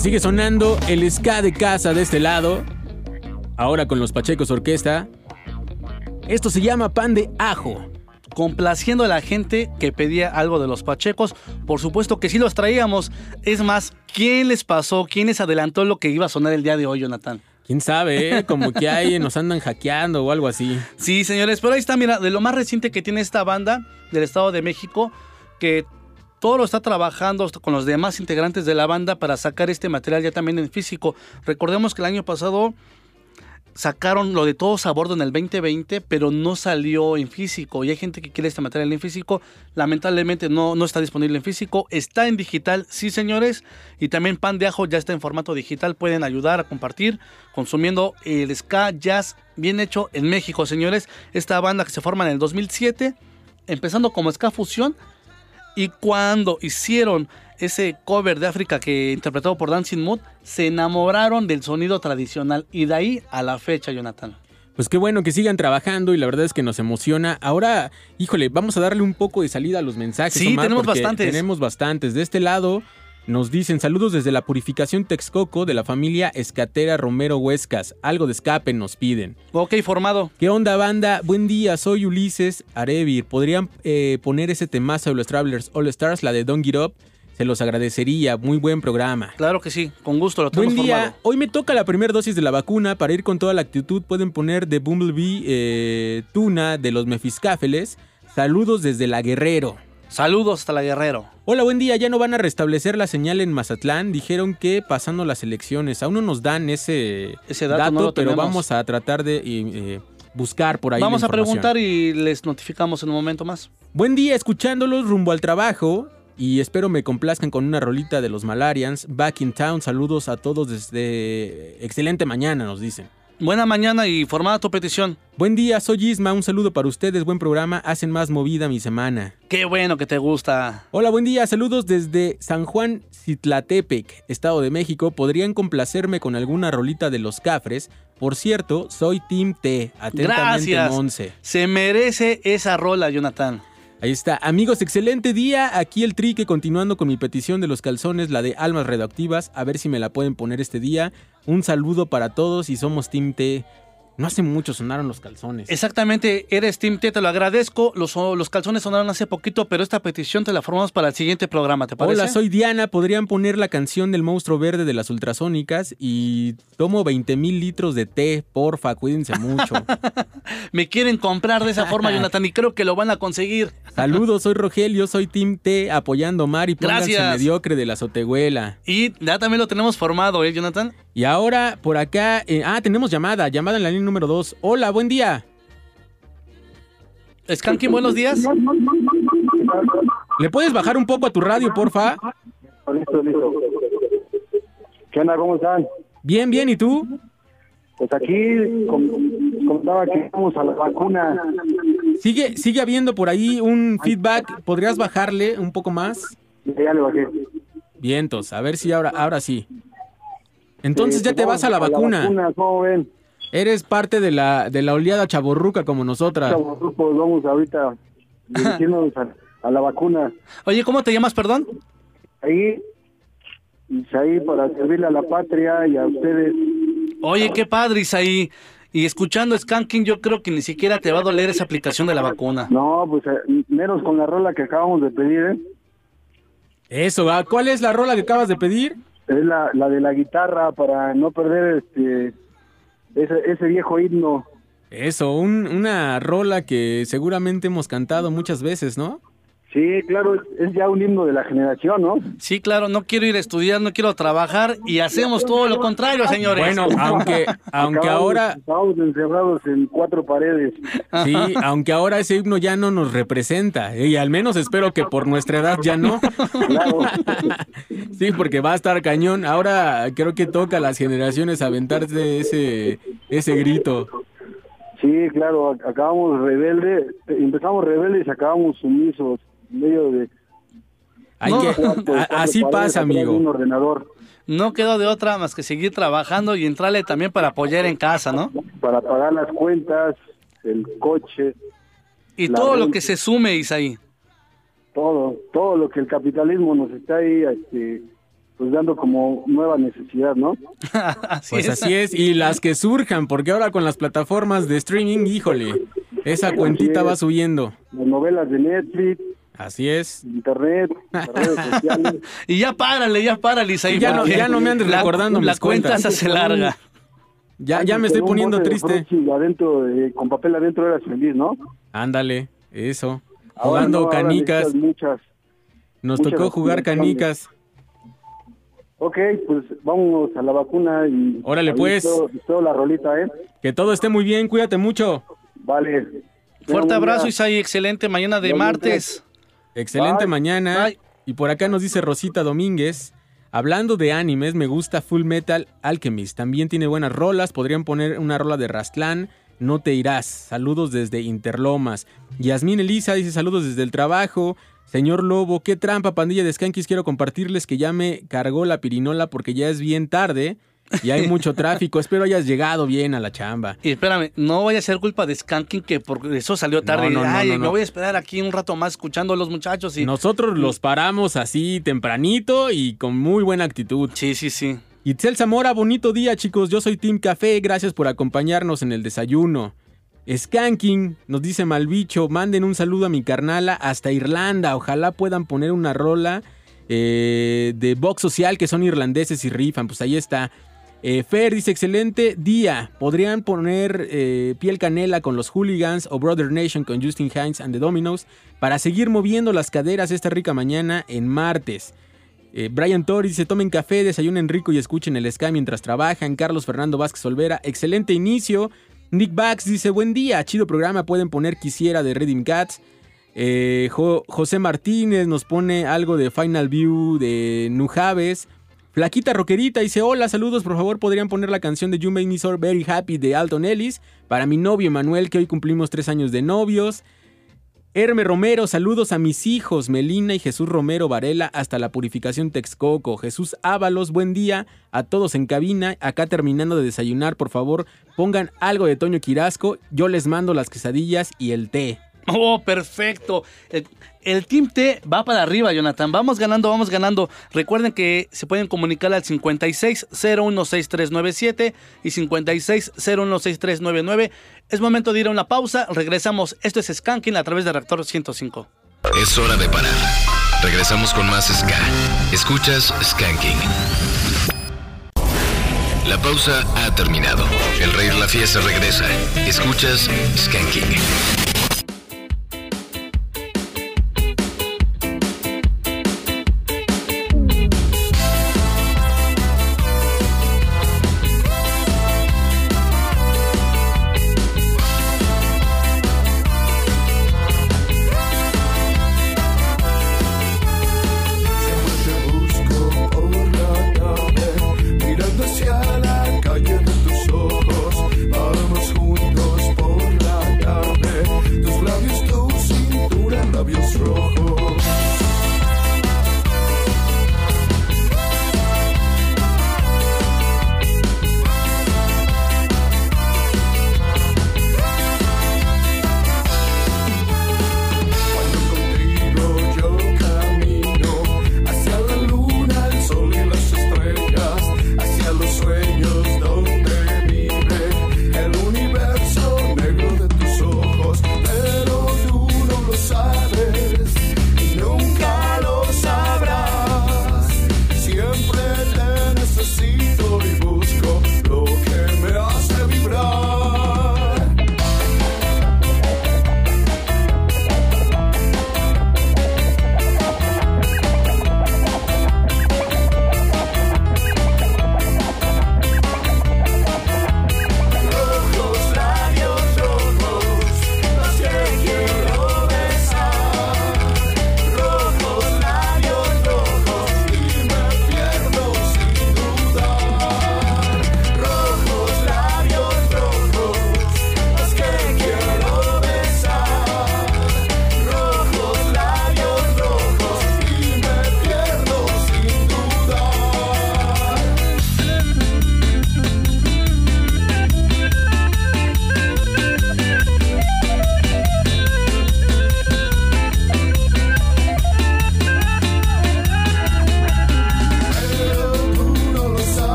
Pues sigue sonando el ska de casa de este lado. Ahora con los Pachecos Orquesta. Esto se llama pan de ajo. Complaciendo a la gente que pedía algo de los Pachecos. Por supuesto que sí los traíamos. Es más, ¿quién les pasó? ¿Quién les adelantó lo que iba a sonar el día de hoy, Jonathan? ¿Quién sabe, eh? Como que hay, nos andan hackeando o algo así. Sí, señores, pero ahí está, mira, de lo más reciente que tiene esta banda del Estado de México, que todo lo está trabajando con los demás integrantes de la banda para sacar este material ya también en físico. Recordemos que el año pasado sacaron lo de todos a bordo en el 2020, pero no salió en físico. Y hay gente que quiere este material en físico. Lamentablemente no, no está disponible en físico. Está en digital, sí, señores. Y también Pan de Ajo ya está en formato digital. Pueden ayudar a compartir consumiendo el ska jazz bien hecho en México, señores. Esta banda que se forma en el 2007, empezando como ska fusión. Y cuando hicieron ese cover de África que interpretado por Dancing Mood, se enamoraron del sonido tradicional y de ahí a la fecha, Jonathan. Pues qué bueno que sigan trabajando y la verdad es que nos emociona. Ahora, híjole, vamos a darle un poco de salida a los mensajes. Sí, Omar, tenemos bastantes. Tenemos bastantes. De este lado nos dicen saludos desde la purificación Texcoco de la familia Escatera Romero Huescas. Algo de escape nos piden. Ok, formado. ¿Qué onda, banda? Buen día, soy Ulises Arevir. ¿Podrían eh, poner ese temazo de los Travelers All Stars, la de Don't Get Up? Se los agradecería. Muy buen programa. Claro que sí, con gusto lo tenemos Buen día. formado. Hoy me toca la primera dosis de la vacuna. Para ir con toda la actitud pueden poner de Bumblebee eh, Tuna de los Mefiscáfeles. Saludos desde la Guerrero. Saludos hasta la Guerrero. Hola, buen día. Ya no van a restablecer la señal en Mazatlán. Dijeron que pasando las elecciones. Aún no nos dan ese, Ese dato no pero tenemos. vamos a tratar de eh, buscar por ahí. Vamos la a preguntar y les notificamos en un momento más. Buen día, escuchándolos rumbo al trabajo. Y espero me complazcan con una rolita de los Malarians. Back in town, saludos a todos desde excelente mañana, nos dicen. Buena mañana y formada tu petición. Buen día, soy Isma, un saludo para ustedes, buen programa, hacen más movida mi semana. Qué bueno que te gusta. Hola, buen día, saludos desde San Juan Citlatepec, Estado de México. ¿Podrían complacerme con alguna rolita de los Cafres? Por cierto, soy Team T, atentamente Gracias. Monse. Se merece esa rola, Jonathan. Ahí está. Amigos, excelente día. Aquí el trique continuando con mi petición de los calzones, la de almas radioactivas. A ver si me la pueden poner este día. Un saludo para todos y somos Team T. No hace mucho sonaron los calzones. Exactamente, eres Team T, te lo agradezco. Los, los calzones sonaron hace poquito, pero esta petición te la formamos para el siguiente programa, ¿te parece? Hola, soy Diana. ¿Podrían poner la canción del monstruo verde de las ultrasónicas? Y tomo 20 mil litros de té, porfa, cuídense mucho. Me quieren comprar de esa forma, Jonathan, y creo que lo van a conseguir. Saludos, soy Rogelio, soy Team T, apoyando a Mar y pónganse mediocre de la azotehuela. Y ya también lo tenemos formado, ¿eh, Jonathan? Y ahora, por acá, eh, ah, tenemos llamada, llamada en la línea número 2. Hola, buen día. Skanky, buenos días. ¿Le puedes bajar un poco a tu radio, porfa? Listo, listo. ¿Qué onda? ¿Cómo están? Bien, bien, ¿y tú? Pues aquí contaba que vamos a la vacuna. Sigue, sigue habiendo por ahí un feedback. ¿Podrías bajarle un poco más? Ya le bajé. Vientos, a ver si ahora, ahora sí. Entonces ya te vas vamos a la a la vacuna. vacuna, ¿cómo ven? Eres parte de la, de la oleada chaborruca como nosotras. Chavos, grupos, vamos ahorita dirigiéndonos a, a la vacuna. Oye, ¿cómo te llamas, perdón? Ahí, ahí para servirle a la patria y a ustedes. Oye, qué padre, Isaí. Y escuchando Skanking, yo creo que ni siquiera te va a doler esa aplicación de la vacuna. No, pues eh, menos con la rola que acabamos de pedir, ¿eh? Eso. ¿cuál es la rola que acabas de pedir? Es la, la de la guitarra para no perder este ese, ese viejo himno. Eso, un- una rola que seguramente hemos cantado muchas veces, ¿no? Sí, claro, es, es ya un himno de la generación, ¿no? Sí, claro, no quiero ir a estudiar, no quiero trabajar y hacemos todo lo contrario, señores. Bueno, aunque, aunque Acabamos- ahora, Estábamos encerrados en cuatro paredes. sí, aunque ahora ese himno ya no nos representa, y al menos espero que por nuestra edad ya no. Sí, porque va a estar cañón. Ahora creo que toca a las generaciones aventarse ese, ese grito. Sí, claro, ac- acabamos rebelde, empezamos rebeldes y acabamos sumisos medio de... Hay No. que- así pasa, amigo. Un ordenador No quedó de otra más que seguir trabajando y entrarle también para apoyar en casa, ¿no? para pagar las cuentas, el coche, Y todo lo que se sume, Isaí. todo, todo lo que el capitalismo nos está ahí este, pues dando como nueva necesidad, ¿no? Pues así es, y las que surjan, porque ahora con las plataformas de streaming, híjole, esa cuentita va subiendo. Las novelas de Netflix, Así es. internet, redes sociales. Y ya párale, ya párale, Isaí. Ya no- ya no me andes recordando La mis cuenta cuentas. se hace larga. Ya, ya me estoy poniendo de triste. Adentro, de- con papel adentro eras feliz, ¿no? Ándale, eso. Ahora Jugando no, canicas. Muchas. Nos muchas tocó jugar canicas. Ok, pues vámonos a la vacuna y... Órale, pues. Espero, espero la rolita, ¿eh? Que todo esté muy bien, cuídate mucho. Vale. Fuerte abrazo. Isaí. Excelente mañana de Igualmente. martes. Excelente Bye. mañana. Y por acá nos dice Rosita Domínguez. Hablando de animes, me gusta Full Metal Alchemist. También tiene buenas rolas. Podrían poner una rola de Rastlán. No te irás. Saludos desde Interlomas. Yasmín Elisa dice saludos desde el trabajo. Señor Lobo, qué trampa, pandilla de Skankies. Quiero compartirles que ya me cargó la pirinola porque ya es bien tarde y hay mucho tráfico. Espero hayas llegado bien a la chamba. Y espérame, no vaya a ser culpa de Skanking que por eso salió tarde. No, no, no, Ay, no, me voy a esperar aquí un rato más escuchando a los muchachos y Nosotros los paramos así tempranito y con muy buena actitud. Sí, sí, sí. Itzel Zamora, bonito día, chicos. Yo soy Team Café. Gracias por acompañarnos en el desayuno. Skanking, nos dice Malbicho, manden un saludo a mi carnala hasta Irlanda. Ojalá puedan poner una rola eh, de box social que son irlandeses y rifan. Pues ahí está. Eh, Fer dice, excelente día. Podrían poner eh, Piel Canela con los Hooligans o Brother Nation con Justin Hines and the Dominos para seguir moviendo las caderas esta rica mañana en martes. Eh, Brian Torres dice, tomen café, desayunen rico y escuchen el Sky mientras trabajan. Carlos Fernando Vázquez Olvera, excelente inicio. Nick Bax dice, buen día, chido programa, pueden poner Quisiera de Reading Cats. Jo- José Martínez nos pone algo de Final View de Nujaves. Flaquita Roquerita dice, hola, saludos, por favor podrían poner la canción de You Make Me So Very Happy de Alton Ellis para mi novio Manuel, que hoy cumplimos tres años de novios. Herme Romero, saludos a mis hijos, Melina y Jesús Romero Varela, hasta la purificación Texcoco. Jesús Ábalos, buen día a todos en cabina. Acá terminando de desayunar, por favor, pongan algo de Toño Quirasco. Yo les mando las quesadillas y el té. Oh, perfecto. El, Team T va para arriba, Jonathan. Vamos ganando, vamos ganando. Recuerden que se pueden comunicar al 56016397 y 56016399. Es momento de ir a una pausa. Regresamos. Esto es Skanking a través de Reactor 105. Es hora de parar. Regresamos con más Ska. Escuchas Skanking. La pausa ha terminado. El rey de la fiesta regresa. Escuchas Skanking.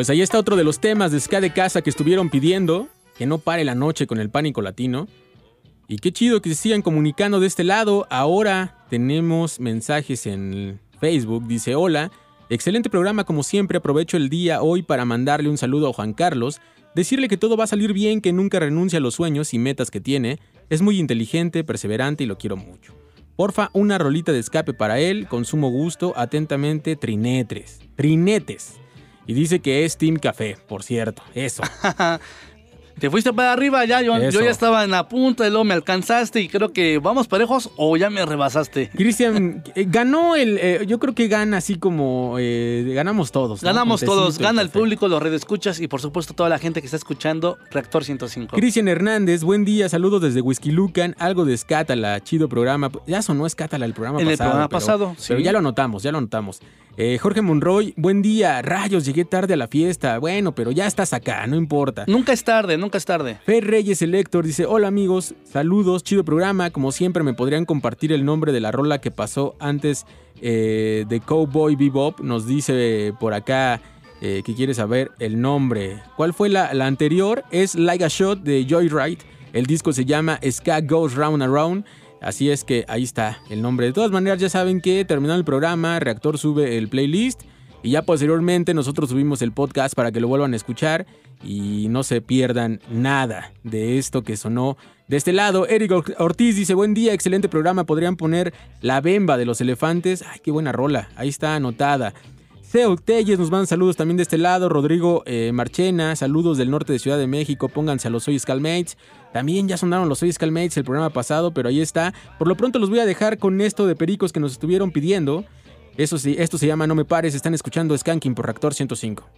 Pues ahí está otro de los temas de Ska de Casa que estuvieron pidiendo, que no pare la noche con el pánico latino. Y qué chido que se sigan comunicando de este lado. Ahora tenemos mensajes en Facebook. Dice, hola, excelente programa como siempre. Aprovecho el día hoy para mandarle un saludo a Juan Carlos. Decirle que todo va a salir bien, que nunca renuncia a los sueños y metas que tiene. Es muy inteligente, perseverante y lo quiero mucho. Porfa, una rolita de escape para él, con sumo gusto, atentamente, Trinetres. Trinetes. Y dice que es Team Café, por cierto, eso. Te fuiste para arriba ya, yo, yo ya estaba en la punta y luego me alcanzaste y creo que vamos parejos o ya me rebasaste. Cristian, eh, ganó el. eh, yo creo que gana así como. eh, ganamos todos. ¿no? Ganamos todos, gana el café. público, los redescuchas y por supuesto toda la gente que está escuchando Reactor 105. Cristian Hernández, buen día, saludos desde Whisky Lucan, algo de Scátala, chido programa. Ya sonó Scátala el programa En el programa pero- pasado, Pero sí. ya lo notamos, ya lo notamos. Eh, Jorge Monroy, buen día, rayos, llegué tarde a la fiesta. Bueno, pero ya estás acá, no importa. Nunca es tarde, nunca es tarde. Fer Reyes Elector dice, hola amigos, saludos, chido programa, como siempre me podrían compartir el nombre de la rola que pasó antes eh, de Cowboy Bebop, nos dice por acá eh, que quiere saber el nombre. ¿Cuál fue la, la anterior? Es Like a Shot de Joyride, el disco se llama Ska Goes Round Around. Así es que ahí está el nombre. De todas maneras, ya saben que terminó el programa, Reactor sube el playlist y ya posteriormente nosotros subimos el podcast para que lo vuelvan a escuchar y no se pierdan nada de esto que sonó de este lado. Eric Or- Ortiz dice, buen día, excelente programa, podrían poner la bemba de los elefantes. Ay, qué buena rola, ahí está anotada. Seo Telles nos mandan saludos también de este lado. Rodrigo eh, Marchena, saludos del norte de Ciudad de México. Pónganse a los Soy Scalmates. También ya sonaron los Soy Scalmates el programa pasado, pero ahí está. Por lo pronto los voy a dejar con esto de pericos que nos estuvieron pidiendo. Eso sí, esto se llama No me pares. Están escuchando Skanking por Reactor 105.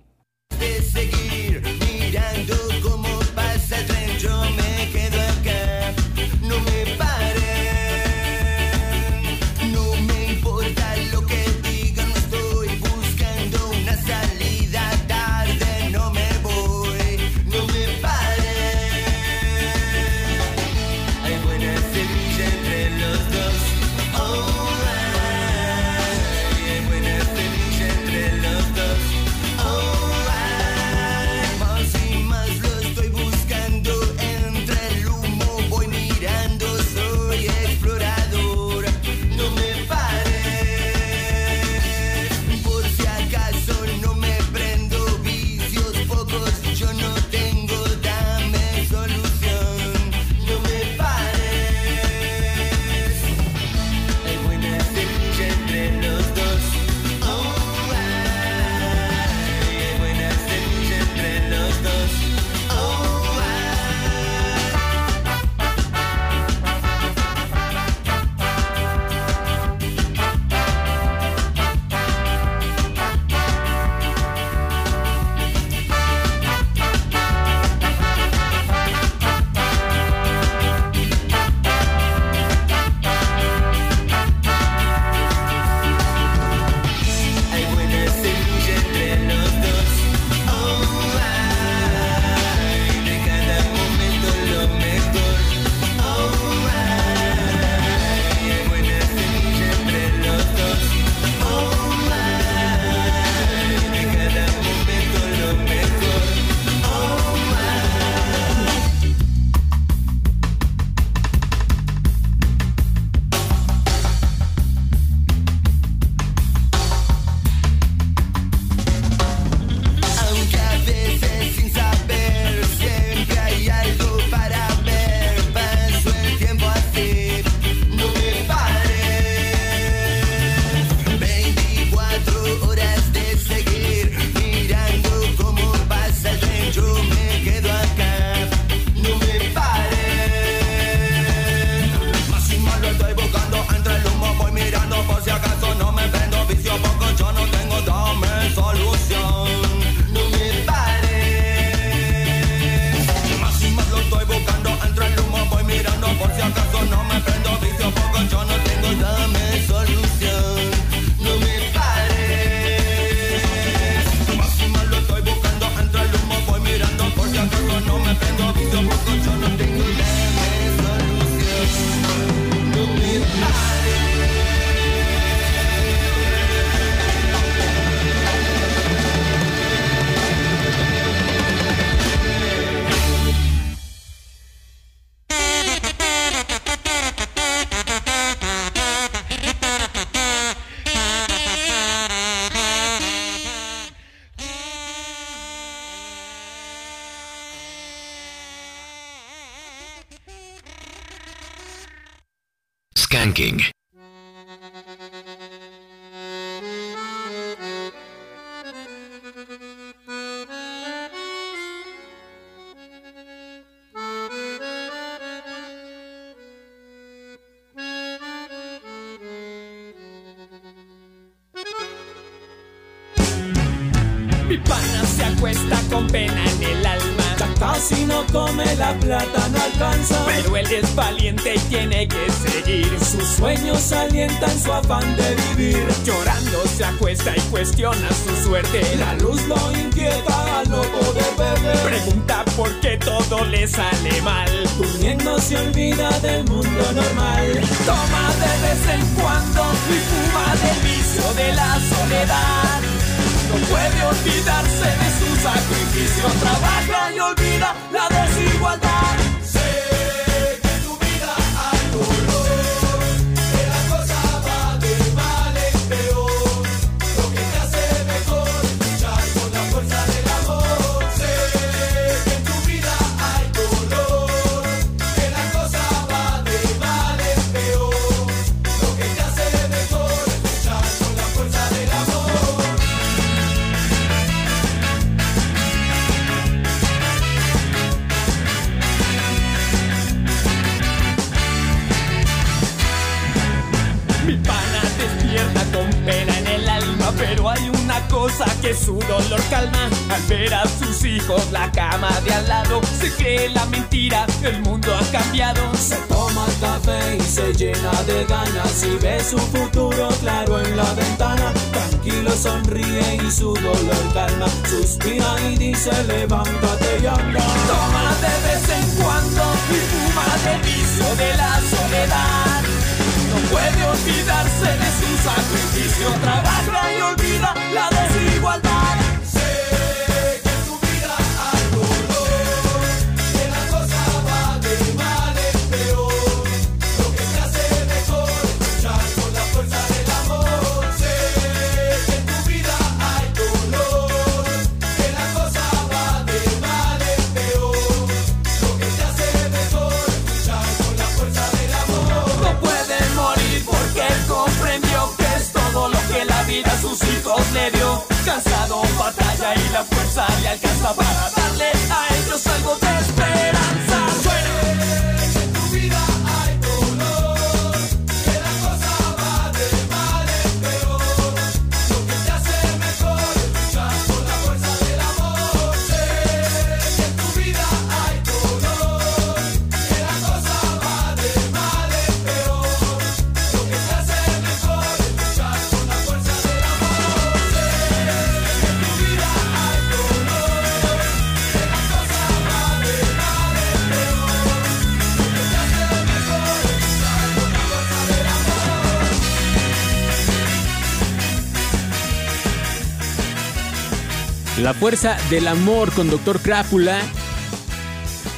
Fuerza del amor con Doctor Crápula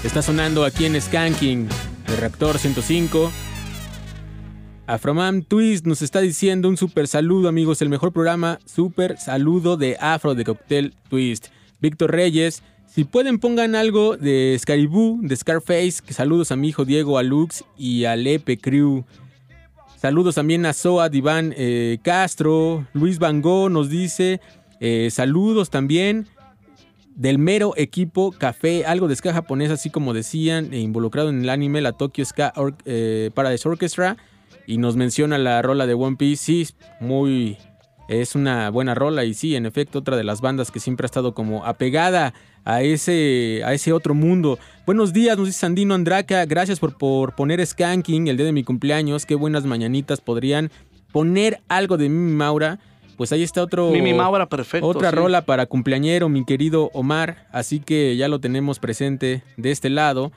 está sonando aquí en Skanking de Reactor 105. Afroman Twist nos está diciendo un super saludo, amigos. El mejor programa, super saludo de Afro de Cocktail Twist. Víctor Reyes, si pueden, pongan algo de Scaribou, de Scarface. Que saludos a mi hijo Diego, a Lux y a Lepe Crew. Saludos también a Soa Diván eh, Castro. Luis Van Gogh nos dice. eh, saludos también del mero equipo Café, algo de ska japonés, así como decían, e involucrado en el anime, la Tokyo Ska eh, Paradise Orchestra. Y nos menciona la rola de One Piece. Sí, muy. Es una buena rola. Y sí, en efecto, otra de las bandas que siempre ha estado como apegada a ese, a ese otro mundo. Buenos días, nos dice Sandino Andraca. Gracias por, por poner Skanking el día de mi cumpleaños. Qué buenas mañanitas podrían poner algo de Mimi Maura. Pues ahí está otro. Mimi Maura, perfecto, Otra sí. rola para cumpleañero, mi querido Omar. Así que ya lo tenemos presente de este lado.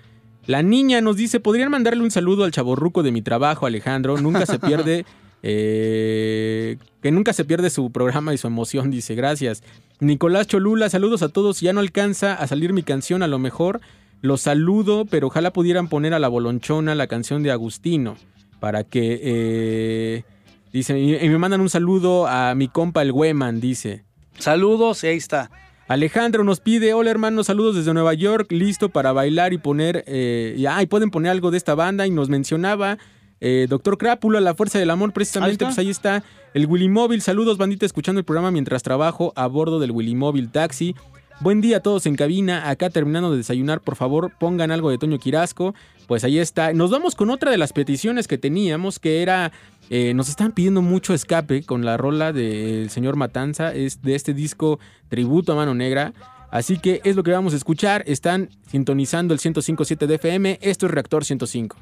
La niña nos dice, ¿podrían mandarle un saludo al chaborruco de mi trabajo, Alejandro? Nunca se pierde, eh, que nunca se pierde su programa y su emoción, dice, gracias. Nicolás Cholula, saludos a todos. Ya no alcanza a salir mi canción, a lo mejor los saludo, pero ojalá pudieran poner a la bolonchona la canción de Agustino, para que, eh, dice, y y me mandan un saludo a mi compa el Weman, dice. Saludos, y ahí está. Alejandro nos pide, hola hermanos, saludos desde Nueva York, listo para bailar y poner, eh, y, ah, y pueden poner algo de esta banda y nos mencionaba eh, Doctor Crápula, La Fuerza del Amor, precisamente, Ahí pues ahí está el Willy Móvil, saludos bandita, escuchando el programa mientras trabajo a bordo del Willy Móvil Taxi. Buen día a todos en cabina. Acá terminando de desayunar, por favor, pongan algo de Toño Quirasco. Pues ahí está. Nos vamos con otra de las peticiones que teníamos, que era. eh, nos están pidiendo mucho escape con la rola del señor Matanza, es de este disco Tributo a Mano Negra. Así que es lo que vamos a escuchar. Están sintonizando el 105.7 de FM. Esto es Reactor 105.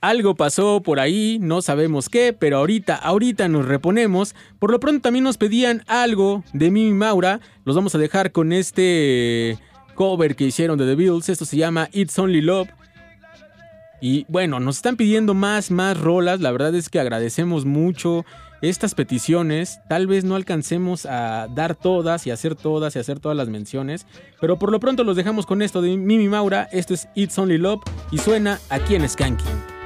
Algo. Pasó por ahí, no sabemos qué, pero ahorita, ahorita nos reponemos. Por lo pronto también nos pedían algo de Mimi Maura. Los vamos a dejar con este cover que hicieron de The Beatles. Esto se llama It's Only Love. Y bueno, nos están pidiendo más, más rolas. La verdad es que agradecemos mucho estas peticiones. Tal vez no alcancemos a dar todas y hacer todas y hacer todas las menciones. Pero por lo pronto los dejamos con esto de Mimi Maura. Esto es It's Only Love y suena aquí en Skanking.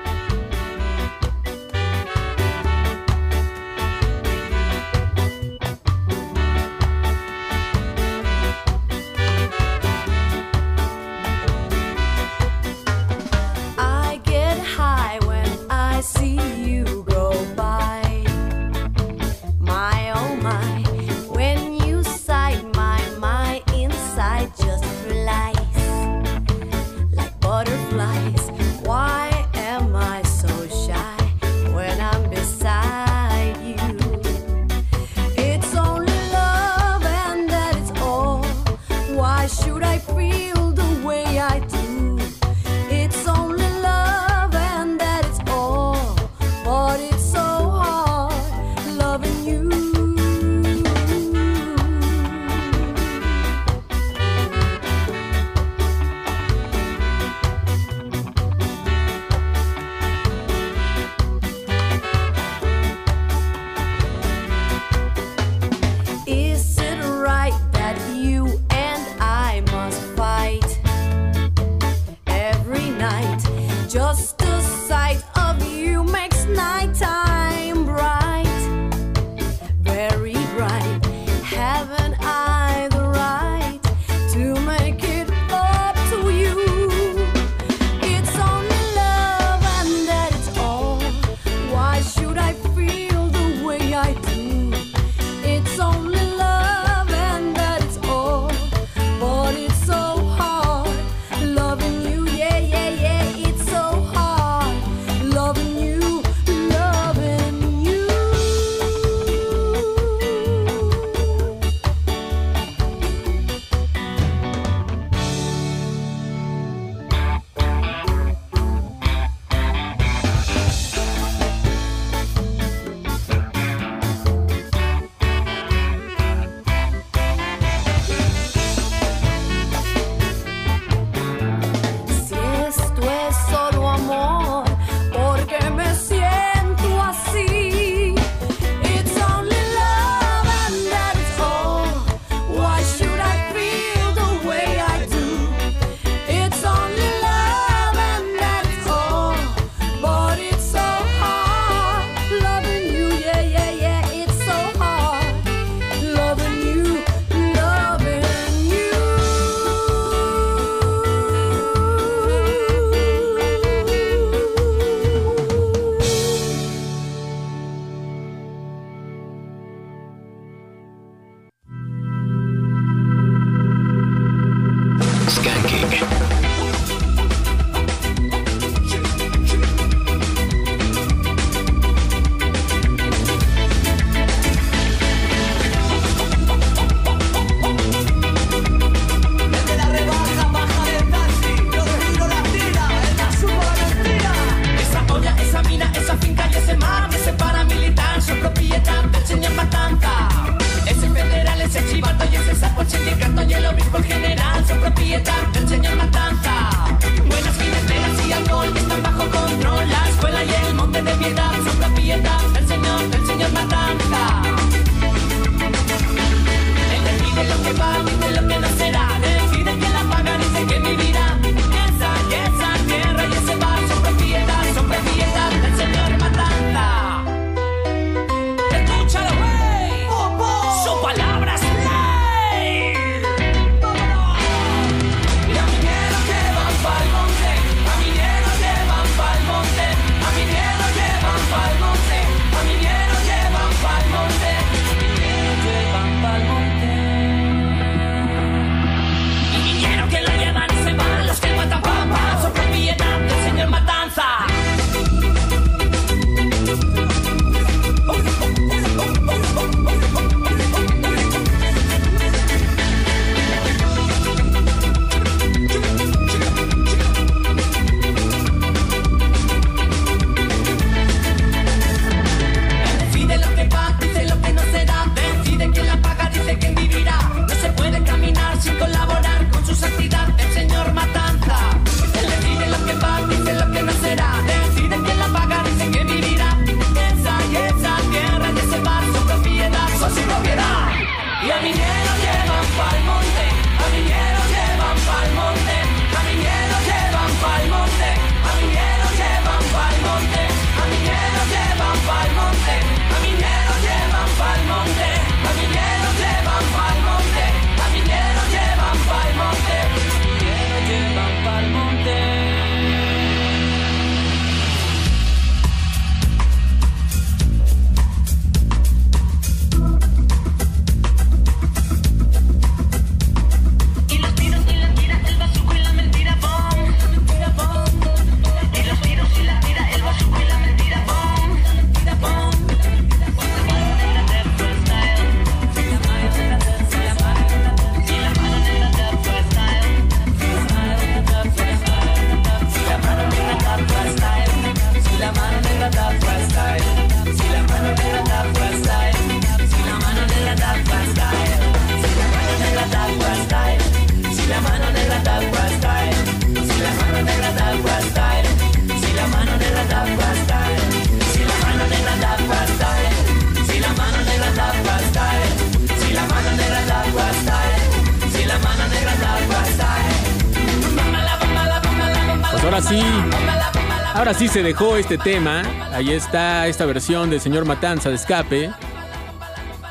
Se dejó este tema. Ahí está esta versión del señor Matanza de Escape.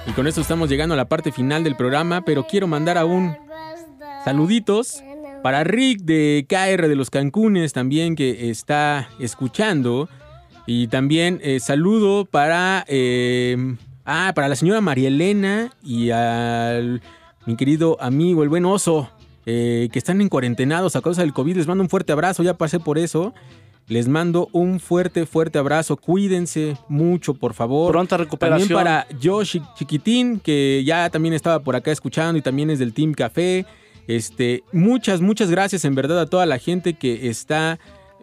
Y con esto estamos llegando a la parte final del programa, pero quiero mandar aún saluditos para Rick de KR de los Cancunes también que está escuchando. Y también eh, saludo para, eh, ah, para la señora María Elena y al mi querido amigo, el buen oso, eh, que están en cuarentenados a causa del COVID. Les mando un fuerte abrazo, ya pasé por eso. Les mando un fuerte, fuerte abrazo. Cuídense mucho, por favor. Pronta recuperación. También para Josh Chiquitín, que ya también estaba por acá escuchando y también es del Team Café. Este, muchas, muchas gracias en verdad a toda la gente que está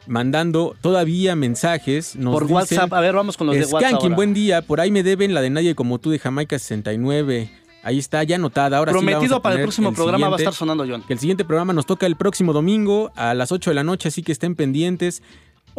mandando todavía mensajes. Nos Por dicen, WhatsApp. A ver, vamos con los de WhatsApp. Skanking, ahora. buen día. Por ahí me deben la de Nadie como tú de Jamaica 69. Ahí está, ya anotada. Ahora sí la Prometido para el próximo programa va a estar sonando, John. El siguiente programa nos toca el próximo domingo a las 8 de la noche, así que estén pendientes.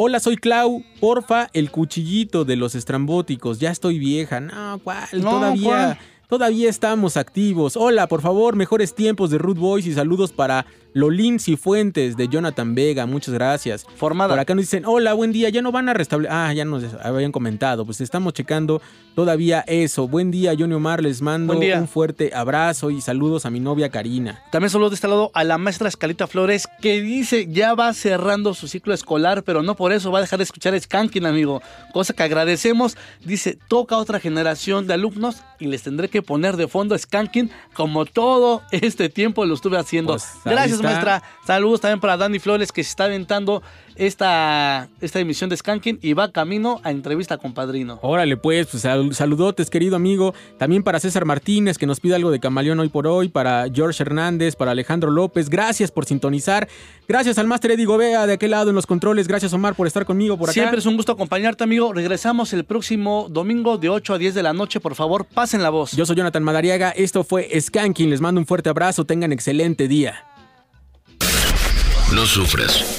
Hola, soy Clau. Porfa, el cuchillito de los estrambóticos. Ya estoy vieja. No, ¿cuál? No, todavía. ¿cuál? Todavía estamos activos. Hola, por favor, mejores tiempos de Root Boys y saludos para Lolín Cifuentes de Jonathan Vega. Muchas gracias. Formada. Por acá nos dicen, hola, buen día. Ya no van a restablecer. Ah, ya nos habían comentado. Pues estamos checando todavía eso. Buen día, Johnny Omar. Les mando un fuerte abrazo y saludos a mi novia Karina. También saludos de este lado a la maestra Escalita Flores, que dice ya va cerrando su ciclo escolar, pero no por eso va a dejar de escuchar Skanking, amigo. Cosa que agradecemos. Dice, toca otra generación de alumnos y les tendré que poner de fondo Skanking como todo este tiempo lo estuve haciendo. Pues, Gracias, maestra. Saludos también para Dani Flores, que se está aventando esta, esta emisión de Skanking y va camino a entrevista con Padrino. Órale, pues, pues sal- saludotes, querido amigo. También para César Martínez, que nos pide algo de Camaleón hoy por hoy. Para George Hernández, para Alejandro López. Gracias por sintonizar. Gracias al Máster Eddie Gobea de aquel lado en los controles. Gracias, Omar, por estar conmigo por acá. Siempre es un gusto acompañarte, amigo. Regresamos el próximo domingo de 8 a 10 de la noche. Por favor, pasen la voz. Yo soy Jonathan Madariaga. Esto fue Skanking. Les mando un fuerte abrazo. Tengan excelente día. No sufras.